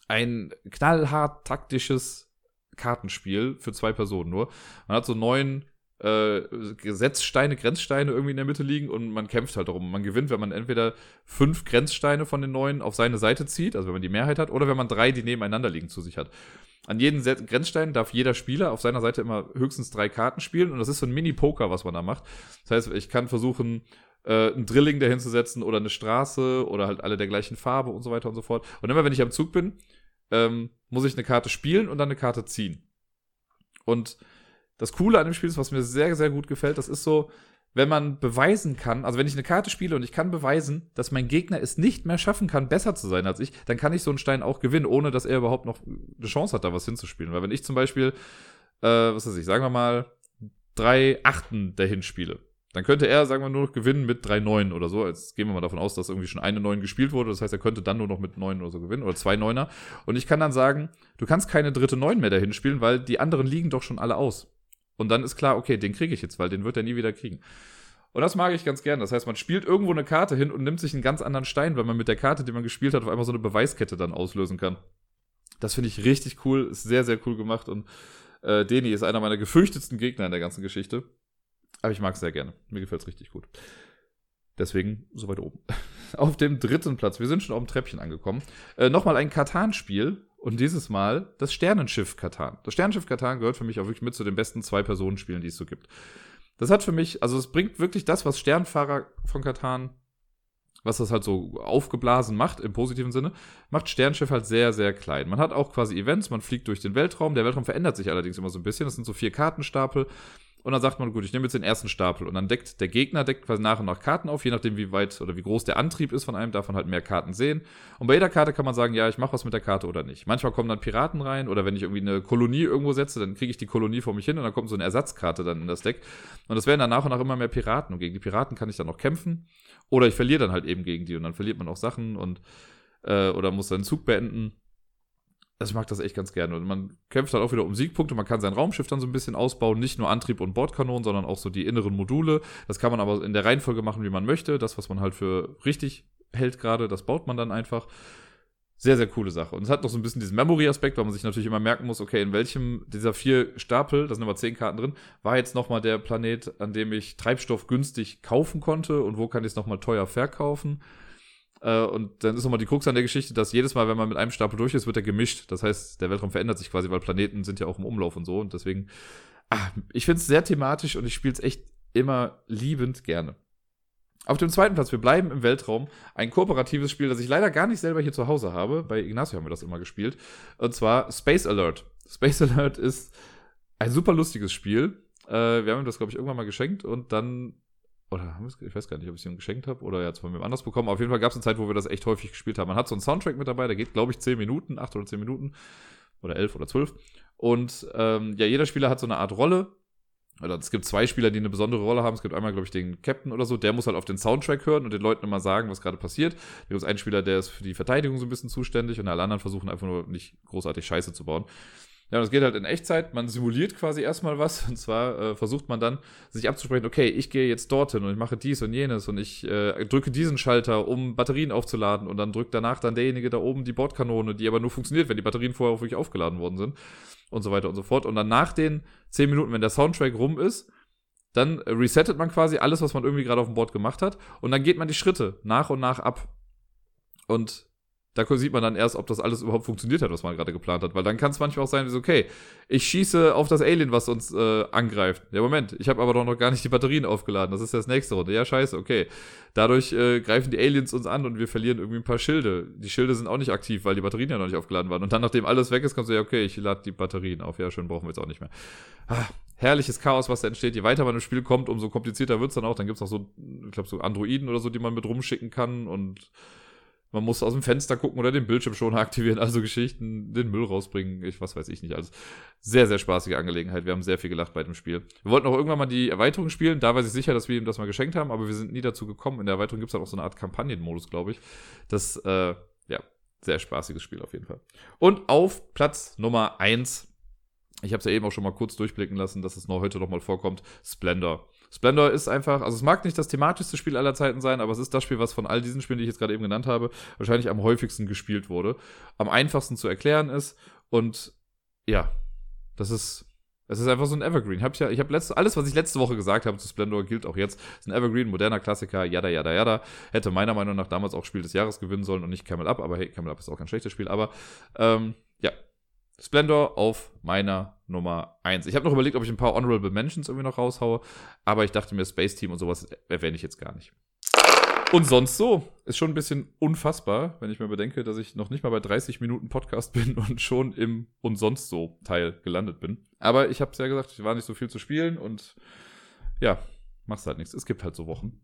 Ein knallhart taktisches Kartenspiel für zwei Personen nur. Man hat so neun äh, Gesetzsteine, Grenzsteine irgendwie in der Mitte liegen und man kämpft halt darum. Man gewinnt, wenn man entweder fünf Grenzsteine von den neun auf seine Seite zieht, also wenn man die Mehrheit hat, oder wenn man drei, die nebeneinander liegen, zu sich hat. An jedem Grenzstein darf jeder Spieler auf seiner Seite immer höchstens drei Karten spielen und das ist so ein Mini-Poker, was man da macht. Das heißt, ich kann versuchen, äh, ein Drilling dahin zu setzen oder eine Straße oder halt alle der gleichen Farbe und so weiter und so fort. Und immer wenn ich am Zug bin, ähm, muss ich eine Karte spielen und dann eine Karte ziehen. Und das Coole an dem Spiel ist, was mir sehr, sehr gut gefällt, das ist so, wenn man beweisen kann, also wenn ich eine Karte spiele und ich kann beweisen, dass mein Gegner es nicht mehr schaffen kann, besser zu sein als ich, dann kann ich so einen Stein auch gewinnen, ohne dass er überhaupt noch eine Chance hat, da was hinzuspielen. Weil wenn ich zum Beispiel, äh, was weiß ich, sagen wir mal, drei Achten dahin spiele, dann könnte er, sagen wir, nur noch gewinnen mit drei Neunen oder so. Jetzt gehen wir mal davon aus, dass irgendwie schon eine Neun gespielt wurde. Das heißt, er könnte dann nur noch mit Neun oder so gewinnen oder zwei Neuner. Und ich kann dann sagen, du kannst keine dritte Neun mehr dahin spielen, weil die anderen liegen doch schon alle aus. Und dann ist klar, okay, den kriege ich jetzt, weil den wird er nie wieder kriegen. Und das mag ich ganz gern. Das heißt, man spielt irgendwo eine Karte hin und nimmt sich einen ganz anderen Stein, weil man mit der Karte, die man gespielt hat, auf einmal so eine Beweiskette dann auslösen kann. Das finde ich richtig cool, ist sehr, sehr cool gemacht und äh, Deni ist einer meiner gefürchtetsten Gegner in der ganzen Geschichte. Aber ich mag es sehr gerne. Mir gefällt es richtig gut. Deswegen so weit oben. Auf dem dritten Platz, wir sind schon auf dem Treppchen angekommen. Äh, Nochmal ein Katan-Spiel. Und dieses Mal das Sternenschiff Katan. Das Sternenschiff Katan gehört für mich auch wirklich mit zu den besten Zwei-Personen-Spielen, die es so gibt. Das hat für mich, also es bringt wirklich das, was Sternfahrer von Katan, was das halt so aufgeblasen macht, im positiven Sinne, macht Sternschiff halt sehr, sehr klein. Man hat auch quasi Events, man fliegt durch den Weltraum. Der Weltraum verändert sich allerdings immer so ein bisschen. Das sind so vier Kartenstapel. Und dann sagt man, gut, ich nehme jetzt den ersten Stapel. Und dann deckt der Gegner deckt quasi nach und nach Karten auf, je nachdem, wie weit oder wie groß der Antrieb ist von einem, man halt mehr Karten sehen. Und bei jeder Karte kann man sagen, ja, ich mache was mit der Karte oder nicht. Manchmal kommen dann Piraten rein oder wenn ich irgendwie eine Kolonie irgendwo setze, dann kriege ich die Kolonie vor mich hin und dann kommt so eine Ersatzkarte dann in das Deck. Und das werden dann nach und nach immer mehr Piraten. Und gegen die Piraten kann ich dann noch kämpfen. Oder ich verliere dann halt eben gegen die und dann verliert man auch Sachen und äh, oder muss seinen Zug beenden. Also ich mag das echt ganz gerne. Und man kämpft dann auch wieder um Siegpunkte. Man kann sein Raumschiff dann so ein bisschen ausbauen. Nicht nur Antrieb und Bordkanonen, sondern auch so die inneren Module. Das kann man aber in der Reihenfolge machen, wie man möchte. Das, was man halt für richtig hält gerade, das baut man dann einfach. Sehr, sehr coole Sache. Und es hat noch so ein bisschen diesen Memory-Aspekt, weil man sich natürlich immer merken muss, okay, in welchem dieser vier Stapel, da sind immer zehn Karten drin, war jetzt nochmal der Planet, an dem ich Treibstoff günstig kaufen konnte und wo kann ich es nochmal teuer verkaufen. Äh, und dann ist nochmal die Krux an der Geschichte, dass jedes Mal, wenn man mit einem Stapel durch ist, wird er gemischt. Das heißt, der Weltraum verändert sich quasi, weil Planeten sind ja auch im Umlauf und so. Und deswegen, ah, ich finde es sehr thematisch und ich spiele es echt immer liebend gerne. Auf dem zweiten Platz, wir bleiben im Weltraum, ein kooperatives Spiel, das ich leider gar nicht selber hier zu Hause habe. Bei Ignacio haben wir das immer gespielt. Und zwar Space Alert. Space Alert ist ein super lustiges Spiel. Äh, wir haben ihm das, glaube ich, irgendwann mal geschenkt und dann oder haben wir ich weiß gar nicht, ob ich es ihm geschenkt habe oder jetzt von mir anders bekommen. Auf jeden Fall gab es eine Zeit, wo wir das echt häufig gespielt haben. Man hat so einen Soundtrack mit dabei, der geht, glaube ich, 10 Minuten, 8 oder 10 Minuten oder 11 oder 12. Und ähm, ja, jeder Spieler hat so eine Art Rolle. Oder es gibt zwei Spieler, die eine besondere Rolle haben. Es gibt einmal, glaube ich, den Captain oder so, der muss halt auf den Soundtrack hören und den Leuten immer sagen, was gerade passiert. Da gibt es einen Spieler, der ist für die Verteidigung so ein bisschen zuständig und alle anderen versuchen einfach nur nicht großartig Scheiße zu bauen. Ja, das geht halt in Echtzeit. Man simuliert quasi erstmal was. Und zwar äh, versucht man dann, sich abzusprechen, okay, ich gehe jetzt dorthin und ich mache dies und jenes und ich äh, drücke diesen Schalter, um Batterien aufzuladen. Und dann drückt danach dann derjenige da oben die Bordkanone, die aber nur funktioniert, wenn die Batterien vorher auch wirklich aufgeladen worden sind. Und so weiter und so fort. Und dann nach den 10 Minuten, wenn der Soundtrack rum ist, dann resettet man quasi alles, was man irgendwie gerade auf dem Board gemacht hat. Und dann geht man die Schritte nach und nach ab. Und da sieht man dann erst, ob das alles überhaupt funktioniert hat, was man gerade geplant hat. Weil dann kann es manchmal auch sein, wie so, okay, ich schieße auf das Alien, was uns äh, angreift. Ja, Moment, ich habe aber doch noch gar nicht die Batterien aufgeladen. Das ist das nächste Runde. Ja, scheiße, okay. Dadurch äh, greifen die Aliens uns an und wir verlieren irgendwie ein paar Schilde. Die Schilde sind auch nicht aktiv, weil die Batterien ja noch nicht aufgeladen waren. Und dann, nachdem alles weg ist, kannst du ja, okay, ich lade die Batterien auf. Ja, schön, brauchen wir jetzt auch nicht mehr. Ah, herrliches Chaos, was da entsteht. Je weiter man im Spiel kommt, umso komplizierter wird's dann auch. Dann gibt's noch so, ich glaube, so Androiden oder so, die man mit rumschicken kann und man muss aus dem Fenster gucken oder den Bildschirm schon aktivieren, also Geschichten, den Müll rausbringen, ich was weiß ich nicht alles. Sehr, sehr spaßige Angelegenheit. Wir haben sehr viel gelacht bei dem Spiel. Wir wollten auch irgendwann mal die Erweiterung spielen, da weiß ich sicher, dass wir ihm das mal geschenkt haben, aber wir sind nie dazu gekommen. In der Erweiterung gibt es dann auch so eine Art Kampagnenmodus, glaube ich. Das, äh, ja, sehr spaßiges Spiel auf jeden Fall. Und auf Platz Nummer 1, ich habe es ja eben auch schon mal kurz durchblicken lassen, dass es noch heute noch mal vorkommt, Splendor. Splendor ist einfach, also es mag nicht das thematischste Spiel aller Zeiten sein, aber es ist das Spiel, was von all diesen Spielen, die ich jetzt gerade eben genannt habe, wahrscheinlich am häufigsten gespielt wurde, am einfachsten zu erklären ist und ja, das ist es ist einfach so ein Evergreen. Hab ich ja, ich habe alles, was ich letzte Woche gesagt habe zu Splendor, gilt auch jetzt. Es ist ein Evergreen, moderner Klassiker, yada, yada, yada. Hätte meiner Meinung nach damals auch Spiel des Jahres gewinnen sollen und nicht Camel Up, aber hey, Camel Up ist auch kein schlechtes Spiel. Aber ähm, ja, Splendor auf meiner Nummer 1. Ich habe noch überlegt, ob ich ein paar Honorable Mentions irgendwie noch raushaue, aber ich dachte mir, Space Team und sowas erwähne ich jetzt gar nicht. Und sonst so. Ist schon ein bisschen unfassbar, wenn ich mir bedenke, dass ich noch nicht mal bei 30 Minuten Podcast bin und schon im und sonst so Teil gelandet bin. Aber ich habe es ja gesagt, ich war nicht so viel zu spielen und ja, mach's halt nichts. Es gibt halt so Wochen.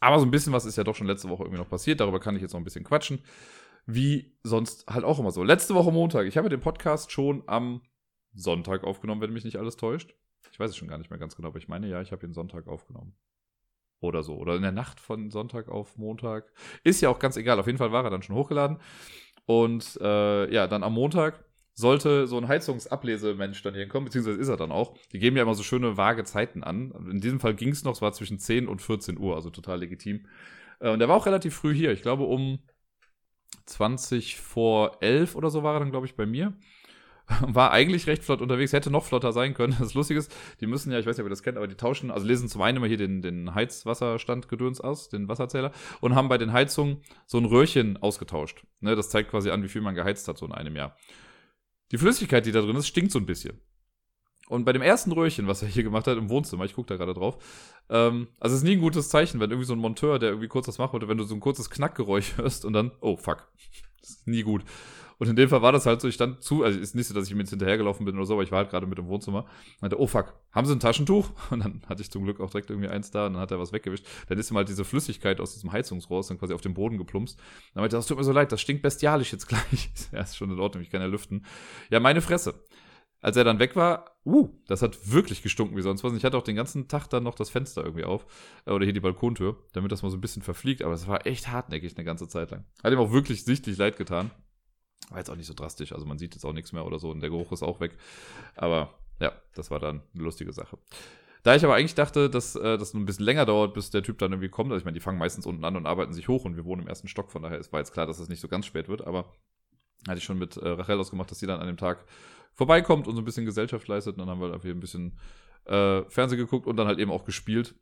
Aber so ein bisschen was ist ja doch schon letzte Woche irgendwie noch passiert. Darüber kann ich jetzt noch ein bisschen quatschen wie sonst halt auch immer so. Letzte Woche Montag, ich habe den Podcast schon am Sonntag aufgenommen, wenn mich nicht alles täuscht. Ich weiß es schon gar nicht mehr ganz genau, aber ich meine, ja, ich habe ihn Sonntag aufgenommen. Oder so. Oder in der Nacht von Sonntag auf Montag. Ist ja auch ganz egal. Auf jeden Fall war er dann schon hochgeladen. Und äh, ja, dann am Montag sollte so ein Heizungsablesemensch dann hier kommen, beziehungsweise ist er dann auch. Die geben ja immer so schöne vage Zeiten an. In diesem Fall ging es noch, es war zwischen 10 und 14 Uhr, also total legitim. Äh, und der war auch relativ früh hier. Ich glaube, um 20 vor 11 oder so war er dann, glaube ich, bei mir. War eigentlich recht flott unterwegs, hätte noch flotter sein können. Das Lustige ist, die müssen ja, ich weiß nicht, ob ihr das kennt, aber die tauschen, also lesen zum einen immer hier den, den Heizwasserstand gedöns aus, den Wasserzähler, und haben bei den Heizungen so ein Röhrchen ausgetauscht. Ne, das zeigt quasi an, wie viel man geheizt hat so in einem Jahr. Die Flüssigkeit, die da drin ist, stinkt so ein bisschen. Und bei dem ersten Röhrchen, was er hier gemacht hat im Wohnzimmer, ich gucke da gerade drauf, ähm, also es ist nie ein gutes Zeichen, wenn irgendwie so ein Monteur, der irgendwie kurz was macht, oder wenn du so ein kurzes Knackgeräusch hörst und dann, oh fuck, das ist nie gut. Und in dem Fall war das halt so, ich stand zu, also ist nicht so, dass ich ihm jetzt hinterhergelaufen bin oder so, aber ich war halt gerade mit im Wohnzimmer. Und meinte, oh fuck, haben Sie ein Taschentuch? Und dann hatte ich zum Glück auch direkt irgendwie eins da und dann hat er was weggewischt. Dann ist ihm halt diese Flüssigkeit aus diesem Heizungsrohr dann quasi auf den Boden geplumpst. Dann meinte er, das tut mir so leid, das stinkt bestialisch jetzt gleich. ja, ist schon in Ordnung, ich kann ja lüften. Ja, meine Fresse. Als er dann weg war, uh, das hat wirklich gestunken wie sonst was. Und ich hatte auch den ganzen Tag dann noch das Fenster irgendwie auf. Äh, oder hier die Balkontür, damit das mal so ein bisschen verfliegt. Aber es war echt hartnäckig eine ganze Zeit lang. Hat ihm auch wirklich sichtlich leid getan. War jetzt auch nicht so drastisch, also man sieht jetzt auch nichts mehr oder so und der Geruch ist auch weg. Aber ja, das war dann eine lustige Sache. Da ich aber eigentlich dachte, dass äh, das ein bisschen länger dauert, bis der Typ dann irgendwie kommt, also ich meine, die fangen meistens unten an und arbeiten sich hoch und wir wohnen im ersten Stock, von daher war jetzt klar, dass es nicht so ganz spät wird, aber hatte ich schon mit äh, Rachel ausgemacht, dass sie dann an dem Tag vorbeikommt und so ein bisschen Gesellschaft leistet. Und dann haben wir dafür ein bisschen äh, Fernsehen geguckt und dann halt eben auch gespielt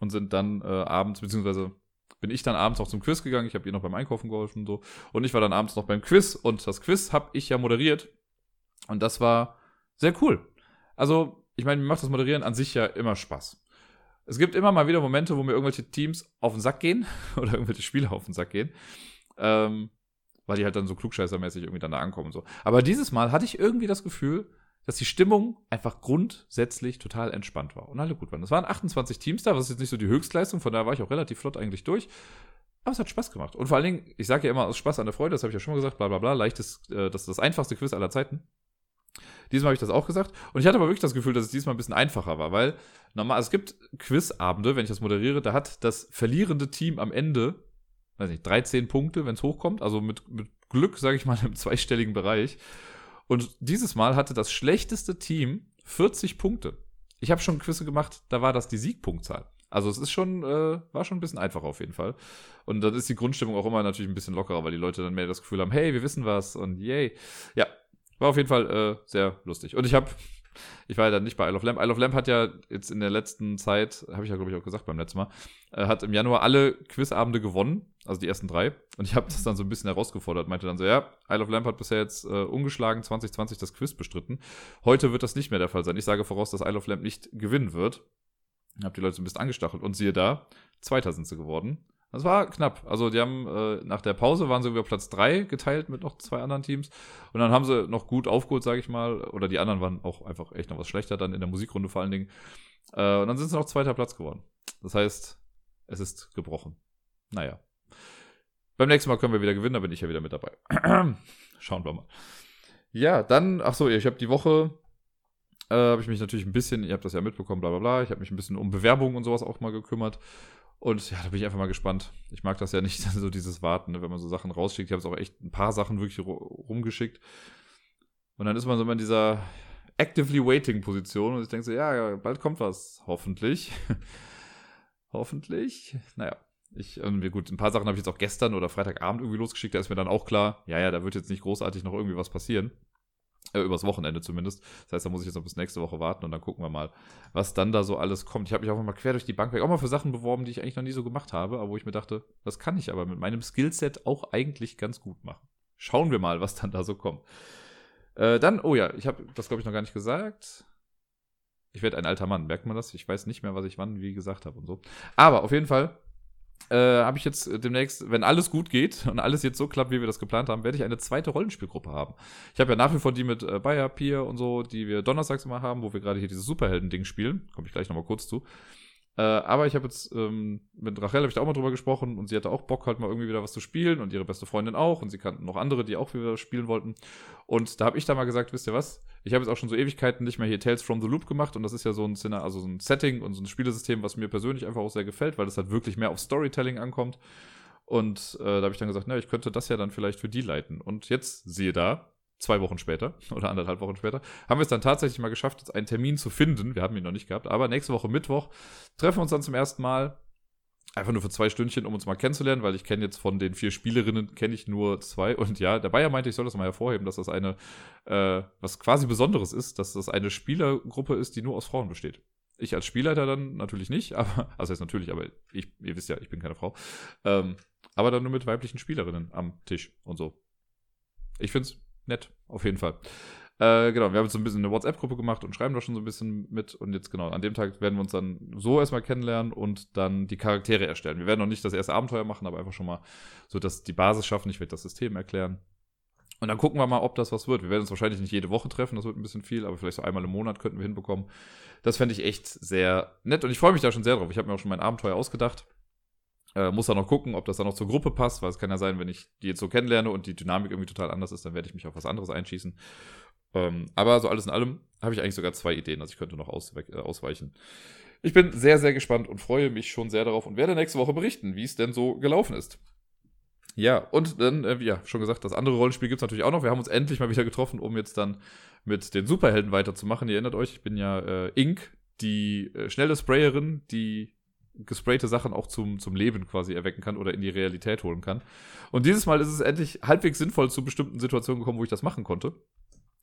und sind dann äh, abends, beziehungsweise bin ich dann abends noch zum Quiz gegangen. Ich habe ihr noch beim Einkaufen geholfen und so. Und ich war dann abends noch beim Quiz und das Quiz habe ich ja moderiert. Und das war sehr cool. Also, ich meine, mir macht das Moderieren an sich ja immer Spaß. Es gibt immer mal wieder Momente, wo mir irgendwelche Teams auf den Sack gehen oder irgendwelche Spieler auf den Sack gehen. Ähm, weil die halt dann so klugscheißermäßig irgendwie dann da ankommen und so. Aber dieses Mal hatte ich irgendwie das Gefühl, dass die Stimmung einfach grundsätzlich total entspannt war und alle gut waren. Es waren 28 Teams da, was ist jetzt nicht so die Höchstleistung, von daher war ich auch relativ flott eigentlich durch. Aber es hat Spaß gemacht. Und vor allen Dingen, ich sage ja immer aus Spaß an der Freude, das habe ich ja schon mal gesagt, bla bla bla, leichtes, äh, das ist das einfachste Quiz aller Zeiten. Diesmal habe ich das auch gesagt. Und ich hatte aber wirklich das Gefühl, dass es diesmal ein bisschen einfacher war, weil normal, also es gibt Quizabende, wenn ich das moderiere, da hat das verlierende Team am Ende, weiß nicht, 13 Punkte, wenn es hochkommt, also mit, mit Glück, sage ich mal, im zweistelligen Bereich. Und dieses Mal hatte das schlechteste Team 40 Punkte. Ich habe schon Quizze gemacht, da war das die Siegpunktzahl. Also es ist schon, äh, war schon ein bisschen einfacher auf jeden Fall. Und dann ist die Grundstimmung auch immer natürlich ein bisschen lockerer, weil die Leute dann mehr das Gefühl haben, hey, wir wissen was und yay. Ja, war auf jeden Fall äh, sehr lustig. Und ich habe ich war ja dann nicht bei Isle of Lamp. Isle of Lamp hat ja jetzt in der letzten Zeit, habe ich ja glaube ich auch gesagt beim letzten Mal, äh, hat im Januar alle Quizabende gewonnen, also die ersten drei. Und ich habe das dann so ein bisschen herausgefordert, meinte dann so, ja, Isle of Lamp hat bisher jetzt äh, ungeschlagen 2020 das Quiz bestritten. Heute wird das nicht mehr der Fall sein. Ich sage voraus, dass Isle of Lamp nicht gewinnen wird. Hab die Leute so ein bisschen angestachelt und siehe da, Zweiter sind sie geworden. Das war knapp. Also die haben äh, nach der Pause waren sie über Platz 3 geteilt mit noch zwei anderen Teams. Und dann haben sie noch gut aufgeholt, sage ich mal. Oder die anderen waren auch einfach echt noch was schlechter dann in der Musikrunde vor allen Dingen. Äh, und dann sind sie noch zweiter Platz geworden. Das heißt, es ist gebrochen. Naja. Beim nächsten Mal können wir wieder gewinnen, da bin ich ja wieder mit dabei. Schauen wir mal. Ja, dann, ach so, ich habe die Woche, äh, habe ich mich natürlich ein bisschen, ihr habt das ja mitbekommen, bla bla bla, ich habe mich ein bisschen um Bewerbungen und sowas auch mal gekümmert. Und ja, da bin ich einfach mal gespannt. Ich mag das ja nicht, so dieses Warten, ne, wenn man so Sachen rausschickt. Ich habe es auch echt ein paar Sachen wirklich rumgeschickt. Und dann ist man so immer in dieser actively waiting Position und ich denke so, ja, bald kommt was. Hoffentlich. Hoffentlich. Naja. Ich, irgendwie gut, ein paar Sachen habe ich jetzt auch gestern oder Freitagabend irgendwie losgeschickt. Da ist mir dann auch klar, ja, ja, da wird jetzt nicht großartig noch irgendwie was passieren. Äh, übers Wochenende zumindest. Das heißt, da muss ich jetzt noch bis nächste Woche warten und dann gucken wir mal, was dann da so alles kommt. Ich habe mich auch mal quer durch die Bank weg, auch mal für Sachen beworben, die ich eigentlich noch nie so gemacht habe, aber wo ich mir dachte, das kann ich aber mit meinem Skillset auch eigentlich ganz gut machen. Schauen wir mal, was dann da so kommt. Äh, dann, oh ja, ich habe das glaube ich noch gar nicht gesagt. Ich werde ein alter Mann, merkt man das? Ich weiß nicht mehr, was ich wann wie gesagt habe und so. Aber auf jeden Fall äh, habe ich jetzt demnächst, wenn alles gut geht und alles jetzt so klappt, wie wir das geplant haben, werde ich eine zweite Rollenspielgruppe haben. Ich habe ja nach wie vor die mit äh, Bayer, Pier und so, die wir donnerstags immer haben, wo wir gerade hier dieses Superhelden-Ding spielen. Komme ich gleich nochmal kurz zu. Äh, aber ich habe jetzt ähm, mit Rachel habe ich da auch mal drüber gesprochen und sie hatte auch Bock halt mal irgendwie wieder was zu spielen und ihre beste Freundin auch und sie kannten noch andere, die auch wieder spielen wollten. Und da habe ich da mal gesagt, wisst ihr was? Ich habe jetzt auch schon so Ewigkeiten nicht mehr hier Tales from the Loop gemacht und das ist ja so ein, also so ein Setting und so ein Spielesystem, was mir persönlich einfach auch sehr gefällt, weil es halt wirklich mehr auf Storytelling ankommt. Und äh, da habe ich dann gesagt, na, ich könnte das ja dann vielleicht für die leiten. Und jetzt siehe da, zwei Wochen später oder anderthalb Wochen später, haben wir es dann tatsächlich mal geschafft, jetzt einen Termin zu finden. Wir haben ihn noch nicht gehabt, aber nächste Woche Mittwoch treffen wir uns dann zum ersten Mal. Einfach nur für zwei Stündchen, um uns mal kennenzulernen, weil ich kenne jetzt von den vier Spielerinnen, kenne ich nur zwei. Und ja, der Bayer meinte, ich soll das mal hervorheben, dass das eine, äh, was quasi Besonderes ist, dass das eine Spielergruppe ist, die nur aus Frauen besteht. Ich als Spielleiter dann natürlich nicht, aber, also jetzt natürlich, aber ich, ihr wisst ja, ich bin keine Frau. Ähm, aber dann nur mit weiblichen Spielerinnen am Tisch und so. Ich find's nett, auf jeden Fall. Äh, genau, wir haben jetzt so ein bisschen eine WhatsApp-Gruppe gemacht und schreiben da schon so ein bisschen mit. Und jetzt genau, an dem Tag werden wir uns dann so erstmal kennenlernen und dann die Charaktere erstellen. Wir werden noch nicht das erste Abenteuer machen, aber einfach schon mal so dass die Basis schaffen. Ich werde das System erklären. Und dann gucken wir mal, ob das was wird. Wir werden uns wahrscheinlich nicht jede Woche treffen, das wird ein bisschen viel, aber vielleicht so einmal im Monat könnten wir hinbekommen. Das fände ich echt sehr nett und ich freue mich da schon sehr drauf. Ich habe mir auch schon mein Abenteuer ausgedacht. Äh, muss dann noch gucken, ob das dann noch zur Gruppe passt, weil es kann ja sein, wenn ich die jetzt so kennenlerne und die Dynamik irgendwie total anders ist, dann werde ich mich auf was anderes einschießen. Ähm, aber so alles in allem habe ich eigentlich sogar zwei Ideen, also ich könnte noch auswe äh, ausweichen. Ich bin sehr, sehr gespannt und freue mich schon sehr darauf und werde nächste Woche berichten, wie es denn so gelaufen ist. Ja, und dann, äh, ja, schon gesagt, das andere Rollenspiel gibt es natürlich auch noch. Wir haben uns endlich mal wieder getroffen, um jetzt dann mit den Superhelden weiterzumachen. Ihr erinnert euch, ich bin ja äh, Ink, die äh, schnelle Sprayerin, die gesprayte Sachen auch zum, zum Leben quasi erwecken kann oder in die Realität holen kann. Und dieses Mal ist es endlich halbwegs sinnvoll zu bestimmten Situationen gekommen, wo ich das machen konnte.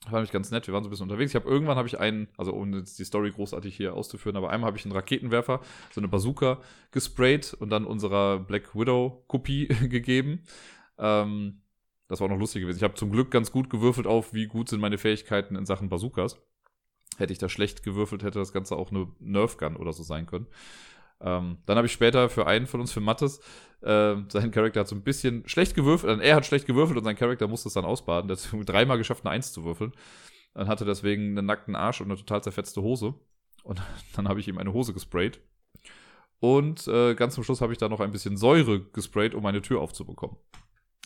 Das war nämlich ganz nett, wir waren so ein bisschen unterwegs. Ich habe irgendwann habe ich einen, also um jetzt die Story großartig hier auszuführen, aber einmal habe ich einen Raketenwerfer, so eine Bazooka gesprayt und dann unserer Black Widow Kopie gegeben. Ähm, das war auch noch lustig gewesen. Ich habe zum Glück ganz gut gewürfelt auf, wie gut sind meine Fähigkeiten in Sachen Bazookas. Hätte ich da schlecht gewürfelt, hätte das Ganze auch eine Nerf Gun oder so sein können. Ähm, dann habe ich später für einen von uns, für Mattes, äh, sein Charakter hat so ein bisschen schlecht gewürfelt, er hat schlecht gewürfelt und sein Charakter musste es dann ausbaden. Der hat dreimal geschafft, eine Eins zu würfeln. Dann hatte deswegen einen nackten Arsch und eine total zerfetzte Hose. Und dann habe ich ihm eine Hose gesprayt. Und äh, ganz zum Schluss habe ich da noch ein bisschen Säure gesprayt, um meine Tür aufzubekommen.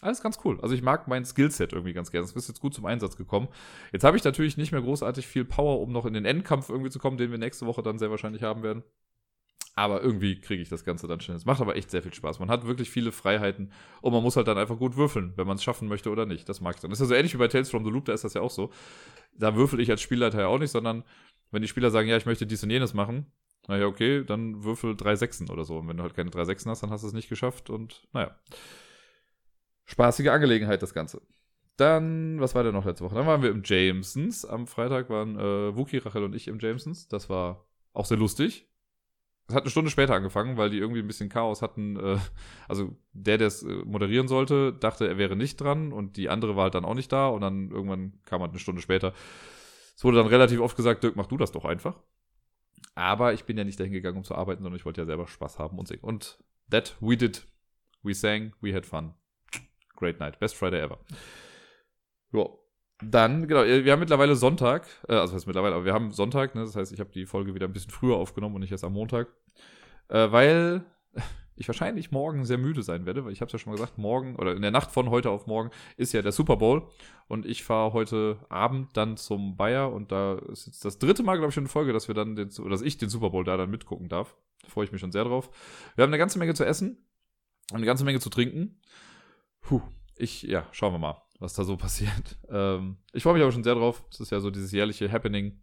Alles ganz cool. Also ich mag mein Skillset irgendwie ganz gerne. Das ist jetzt gut zum Einsatz gekommen. Jetzt habe ich natürlich nicht mehr großartig viel Power, um noch in den Endkampf irgendwie zu kommen, den wir nächste Woche dann sehr wahrscheinlich haben werden. Aber irgendwie kriege ich das Ganze dann schnell. Es macht aber echt sehr viel Spaß. Man hat wirklich viele Freiheiten und man muss halt dann einfach gut würfeln, wenn man es schaffen möchte oder nicht. Das mag ich dann. Das ist ja so ähnlich wie bei Tales from the Loop, da ist das ja auch so. Da würfel ich als Spielleiter ja auch nicht, sondern wenn die Spieler sagen, ja, ich möchte dies und jenes machen, naja, okay, dann würfel drei Sechsen oder so. Und wenn du halt keine drei Sechsen hast, dann hast du es nicht geschafft und naja. Spaßige Angelegenheit, das Ganze. Dann, was war denn noch letzte Woche? Dann waren wir im Jamesons. Am Freitag waren äh, Wookie, Rachel und ich im Jamesons. Das war auch sehr lustig. Es hat eine Stunde später angefangen, weil die irgendwie ein bisschen Chaos hatten. Äh, also der, der es äh, moderieren sollte, dachte, er wäre nicht dran und die andere war halt dann auch nicht da und dann irgendwann kam halt eine Stunde später. Es wurde dann relativ oft gesagt, Dirk, mach du das doch einfach. Aber ich bin ja nicht dahin gegangen, um zu arbeiten, sondern ich wollte ja selber Spaß haben und singen. Und that we did. We sang, we had fun. Great night. Best Friday ever. Ja, dann, genau, wir haben mittlerweile Sonntag, äh, also heißt mittlerweile, aber wir haben Sonntag, ne, das heißt, ich habe die Folge wieder ein bisschen früher aufgenommen und nicht erst am Montag. Äh, weil ich wahrscheinlich morgen sehr müde sein werde, weil ich habe es ja schon mal gesagt, morgen oder in der Nacht von heute auf morgen ist ja der Super Bowl und ich fahre heute Abend dann zum Bayer und da ist jetzt das dritte Mal, glaube ich, eine Folge, dass wir dann den, oder dass ich den Super Bowl da dann mitgucken darf. Da freue ich mich schon sehr drauf. Wir haben eine ganze Menge zu essen und eine ganze Menge zu trinken. Puh, ich, ja, schauen wir mal was da so passiert. Ähm, ich freue mich aber schon sehr drauf. Es ist ja so dieses jährliche Happening,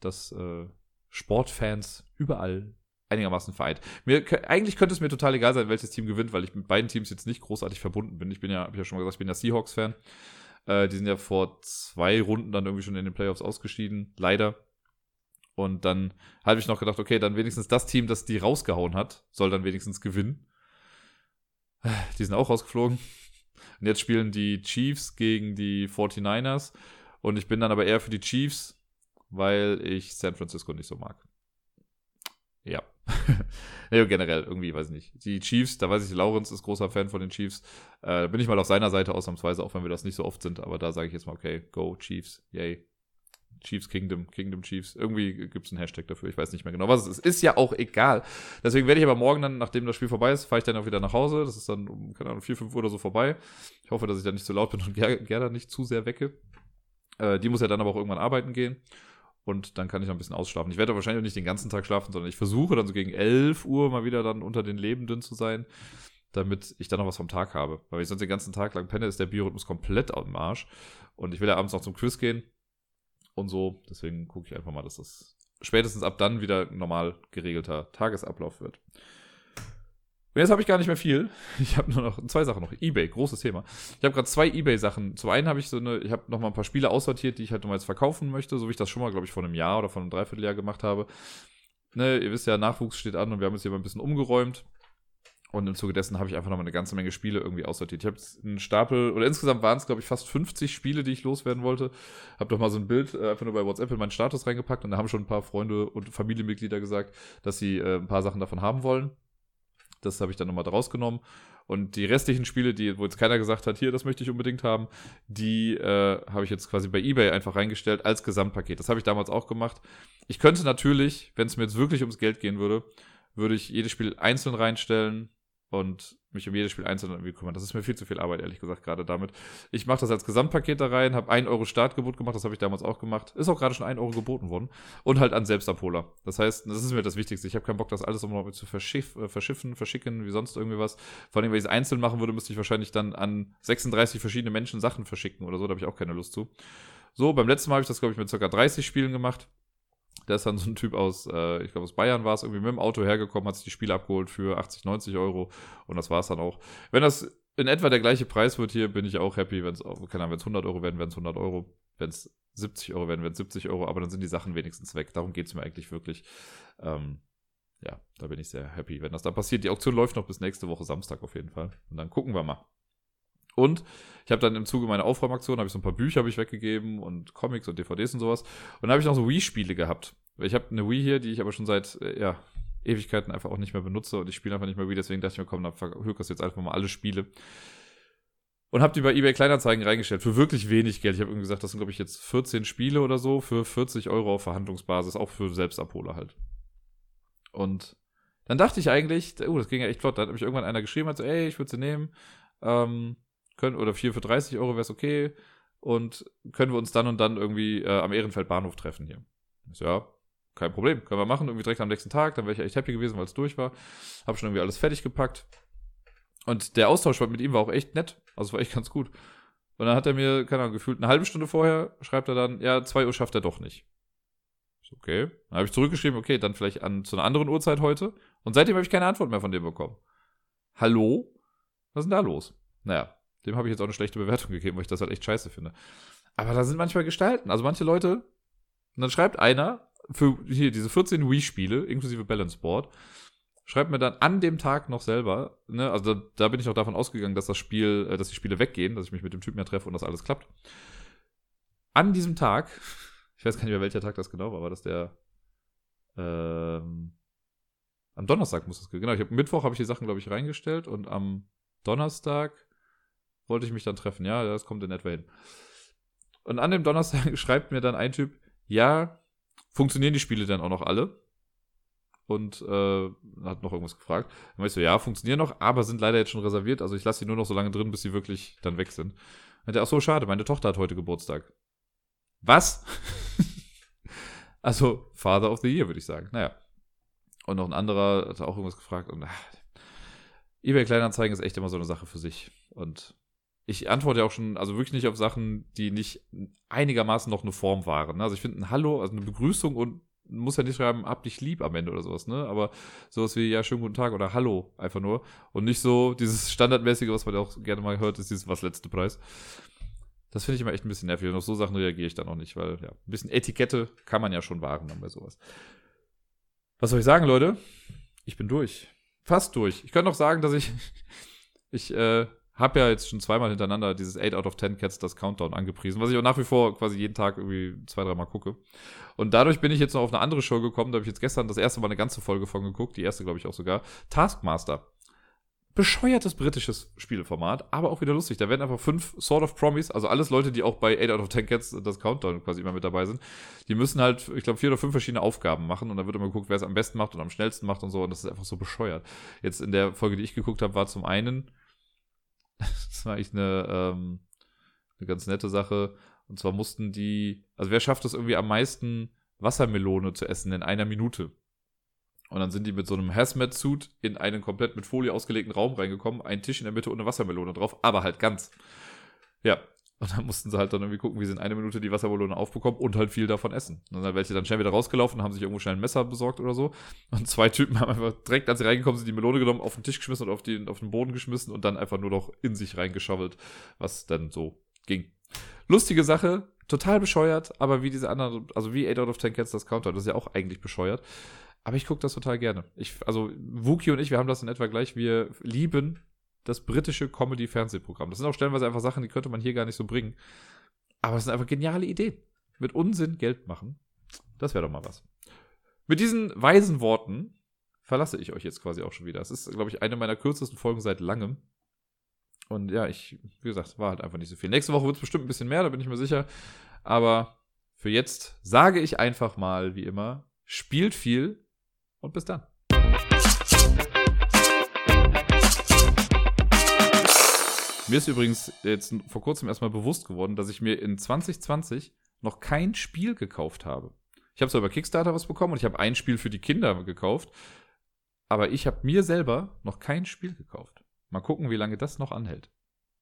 dass äh, Sportfans überall einigermaßen vereint. Mir, eigentlich könnte es mir total egal sein, welches Team gewinnt, weil ich mit beiden Teams jetzt nicht großartig verbunden bin. Ich bin ja, habe ich ja schon mal gesagt, ich bin ja Seahawks-Fan. Äh, die sind ja vor zwei Runden dann irgendwie schon in den Playoffs ausgeschieden, leider. Und dann habe ich noch gedacht, okay, dann wenigstens das Team, das die rausgehauen hat, soll dann wenigstens gewinnen. Die sind auch rausgeflogen. Und jetzt spielen die Chiefs gegen die 49ers. Und ich bin dann aber eher für die Chiefs, weil ich San Francisco nicht so mag. Ja. nee, generell, irgendwie, weiß ich nicht. Die Chiefs, da weiß ich, Lawrence ist großer Fan von den Chiefs. Äh, bin ich mal auf seiner Seite ausnahmsweise, auch wenn wir das nicht so oft sind. Aber da sage ich jetzt mal, okay, go Chiefs, yay. Chiefs Kingdom, Kingdom Chiefs. Irgendwie gibt es einen Hashtag dafür. Ich weiß nicht mehr genau, was es ist. Ist ja auch egal. Deswegen werde ich aber morgen dann, nachdem das Spiel vorbei ist, fahre ich dann auch wieder nach Hause. Das ist dann um, keine Ahnung, 4, 5 Uhr oder so vorbei. Ich hoffe, dass ich dann nicht zu laut bin und Gerda nicht zu sehr wecke. Äh, die muss ja dann aber auch irgendwann arbeiten gehen. Und dann kann ich noch ein bisschen ausschlafen. Ich werde wahrscheinlich nicht den ganzen Tag schlafen, sondern ich versuche dann so gegen 11 Uhr mal wieder dann unter den Lebenden zu sein, damit ich dann noch was vom Tag habe. Weil wenn ich sonst den ganzen Tag lang penne, ist der Biorhythmus komplett am Arsch. Und ich will ja abends noch zum Quiz gehen und so. Deswegen gucke ich einfach mal, dass das spätestens ab dann wieder normal geregelter Tagesablauf wird. Und jetzt habe ich gar nicht mehr viel. Ich habe nur noch zwei Sachen noch. Ebay, großes Thema. Ich habe gerade zwei Ebay-Sachen. Zum einen habe ich so eine, ich habe noch mal ein paar Spiele aussortiert, die ich halt nochmal jetzt verkaufen möchte, so wie ich das schon mal, glaube ich, vor einem Jahr oder vor einem Dreivierteljahr gemacht habe. Ne, ihr wisst ja, Nachwuchs steht an und wir haben jetzt hier mal ein bisschen umgeräumt. Und im Zuge dessen habe ich einfach nochmal eine ganze Menge Spiele irgendwie aussortiert. Ich habe einen Stapel, oder insgesamt waren es, glaube ich, fast 50 Spiele, die ich loswerden wollte. Habe doch mal so ein Bild äh, einfach nur bei WhatsApp in meinen Status reingepackt und da haben schon ein paar Freunde und Familienmitglieder gesagt, dass sie äh, ein paar Sachen davon haben wollen. Das habe ich dann nochmal rausgenommen. Und die restlichen Spiele, die, wo jetzt keiner gesagt hat, hier, das möchte ich unbedingt haben, die äh, habe ich jetzt quasi bei eBay einfach reingestellt als Gesamtpaket. Das habe ich damals auch gemacht. Ich könnte natürlich, wenn es mir jetzt wirklich ums Geld gehen würde, würde ich jedes Spiel einzeln reinstellen, und mich um jedes Spiel einzeln irgendwie kümmern. Das ist mir viel zu viel Arbeit, ehrlich gesagt, gerade damit. Ich mache das als Gesamtpaket da rein, habe 1 Euro Startgebot gemacht, das habe ich damals auch gemacht. Ist auch gerade schon 1 Euro geboten worden. Und halt an Selbstabholer. Das heißt, das ist mir das Wichtigste. Ich habe keinen Bock, das alles um zu verschiff, äh, verschiffen, verschicken, wie sonst irgendwie was. Vor allem, wenn ich es einzeln machen würde, müsste ich wahrscheinlich dann an 36 verschiedene Menschen Sachen verschicken oder so. Da habe ich auch keine Lust zu. So, beim letzten Mal habe ich das, glaube ich, mit ca. 30 Spielen gemacht. Der ist dann so ein Typ aus, äh, ich glaube aus Bayern war es, irgendwie mit dem Auto hergekommen, hat sich die Spiele abgeholt für 80, 90 Euro und das war es dann auch. Wenn das in etwa der gleiche Preis wird hier, bin ich auch happy. Wenn es, keine Ahnung, wenn es 100 Euro werden, werden es 100 Euro. Wenn es 70 Euro werden, werden es 70 Euro. Aber dann sind die Sachen wenigstens weg. Darum geht es mir eigentlich wirklich. Ähm, ja, da bin ich sehr happy, wenn das dann passiert. Die Auktion läuft noch bis nächste Woche Samstag auf jeden Fall. Und dann gucken wir mal. Und ich habe dann im Zuge meiner Aufräumaktion, habe ich so ein paar Bücher ich weggegeben und Comics und DVDs und sowas. Und dann habe ich noch so Wii-Spiele gehabt. Ich habe eine Wii hier, die ich aber schon seit äh, ja, Ewigkeiten einfach auch nicht mehr benutze und ich spiele einfach nicht mehr Wii. Deswegen dachte ich mir, komm, dann verhökerst jetzt einfach mal alle Spiele. Und habe die bei eBay Kleinanzeigen reingestellt für wirklich wenig Geld. Ich habe irgendwie gesagt, das sind, glaube ich, jetzt 14 Spiele oder so für 40 Euro auf Verhandlungsbasis, auch für Selbstabholer halt. Und dann dachte ich eigentlich, oh, das ging ja echt flott. Da hat mich irgendwann einer geschrieben, hat so, ey, ich würde sie nehmen. Ähm, können, oder 4 für 30 Euro wäre es okay. Und können wir uns dann und dann irgendwie äh, am Ehrenfeld Bahnhof treffen hier. So, ja, kein Problem, können wir machen. Irgendwie direkt am nächsten Tag, dann wäre ich echt happy gewesen, weil es durch war. Hab schon irgendwie alles fertig gepackt. Und der Austausch mit ihm war auch echt nett. Also war echt ganz gut. Und dann hat er mir, keine Ahnung, gefühlt eine halbe Stunde vorher, schreibt er dann, ja, 2 Uhr schafft er doch nicht. Okay. Dann habe ich zurückgeschrieben, okay, dann vielleicht an zu einer anderen Uhrzeit heute. Und seitdem habe ich keine Antwort mehr von dem bekommen. Hallo? Was ist denn da los? Naja, dem habe ich jetzt auch eine schlechte Bewertung gegeben, weil ich das halt echt scheiße finde. Aber da sind manchmal Gestalten. Also manche Leute, und dann schreibt einer für hier diese 14 Wii-Spiele, inklusive Balance Board, schreibt mir dann an dem Tag noch selber, ne, also da, da bin ich auch davon ausgegangen, dass das Spiel, äh, dass die Spiele weggehen, dass ich mich mit dem Typen ja treffe und das alles klappt. An diesem Tag, ich weiß gar nicht mehr, welcher Tag das genau war, aber das der ähm, am Donnerstag muss das genau. Ich habe Mittwoch habe ich die Sachen glaube ich reingestellt und am Donnerstag wollte ich mich dann treffen. Ja, das kommt in etwa hin. Und an dem Donnerstag schreibt mir dann ein Typ, ja, funktionieren die Spiele dann auch noch alle? Und äh, hat noch irgendwas gefragt. Dann war ich so, ja, funktionieren noch, aber sind leider jetzt schon reserviert. Also ich lasse sie nur noch so lange drin, bis sie wirklich dann weg sind. Der, ach so, schade, meine Tochter hat heute Geburtstag. Was? also, Father of the Year, würde ich sagen. Naja. Und noch ein anderer hat auch irgendwas gefragt. Und ach, eBay Kleinanzeigen ist echt immer so eine Sache für sich. Und ich antworte auch schon, also wirklich nicht auf Sachen, die nicht einigermaßen noch eine Form waren. Also ich finde ein Hallo, also eine Begrüßung und muss ja nicht schreiben, hab dich lieb am Ende oder sowas, ne? Aber sowas wie, ja, schönen guten Tag oder Hallo einfach nur. Und nicht so dieses Standardmäßige, was man auch gerne mal hört, ist dieses was letzte Preis. Das finde ich immer echt ein bisschen nervig. Und auf so Sachen reagiere ich dann auch nicht, weil ja, ein bisschen Etikette kann man ja schon wahren dann bei sowas. Was soll ich sagen, Leute? Ich bin durch. Fast durch. Ich könnte noch sagen, dass ich, ich, äh, habe ja jetzt schon zweimal hintereinander dieses 8 out of 10 Cats das Countdown angepriesen, was ich auch nach wie vor quasi jeden Tag irgendwie zwei, dreimal gucke. Und dadurch bin ich jetzt noch auf eine andere Show gekommen, da habe ich jetzt gestern das erste Mal eine ganze Folge von geguckt, die erste glaube ich auch sogar. Taskmaster. Bescheuertes britisches Spielformat, aber auch wieder lustig. Da werden einfach fünf Sort of Promis, also alles Leute, die auch bei 8 out of 10 Cats das Countdown quasi immer mit dabei sind, die müssen halt, ich glaube, vier oder fünf verschiedene Aufgaben machen und dann wird immer geguckt, wer es am besten macht und am schnellsten macht und so und das ist einfach so bescheuert. Jetzt in der Folge, die ich geguckt habe, war zum einen das war eigentlich eine, ähm, eine ganz nette Sache. Und zwar mussten die, also wer schafft es irgendwie am meisten Wassermelone zu essen in einer Minute? Und dann sind die mit so einem Hazmat-Suit in einen komplett mit Folie ausgelegten Raum reingekommen, ein Tisch in der Mitte und eine Wassermelone drauf, aber halt ganz. Ja. Und dann mussten sie halt dann irgendwie gucken, wie sie in einer Minute die Wassermelone aufbekommen und halt viel davon essen. Und dann sind welche dann schnell wieder rausgelaufen, haben sich irgendwo schnell ein Messer besorgt oder so. Und zwei Typen haben einfach direkt, als sie reingekommen sind, die Melone genommen, auf den Tisch geschmissen und auf, die, auf den Boden geschmissen und dann einfach nur noch in sich reingeschaufelt, was dann so ging. Lustige Sache, total bescheuert, aber wie diese anderen, also wie 8 out of 10 Cats das Counter, das ist ja auch eigentlich bescheuert. Aber ich gucke das total gerne. Ich, also Wookie und ich, wir haben das in etwa gleich. Wir lieben das britische Comedy-Fernsehprogramm. Das sind auch stellenweise einfach Sachen, die könnte man hier gar nicht so bringen. Aber es sind einfach geniale Ideen. Mit Unsinn Geld machen. Das wäre doch mal was. Mit diesen weisen Worten verlasse ich euch jetzt quasi auch schon wieder. Das ist, glaube ich, eine meiner kürzesten Folgen seit langem. Und ja, ich, wie gesagt, war halt einfach nicht so viel. Nächste Woche wird es bestimmt ein bisschen mehr, da bin ich mir sicher. Aber für jetzt sage ich einfach mal, wie immer, spielt viel und bis dann. Mir ist übrigens jetzt vor kurzem erstmal bewusst geworden, dass ich mir in 2020 noch kein Spiel gekauft habe. Ich habe zwar über Kickstarter was bekommen und ich habe ein Spiel für die Kinder gekauft, aber ich habe mir selber noch kein Spiel gekauft. Mal gucken, wie lange das noch anhält.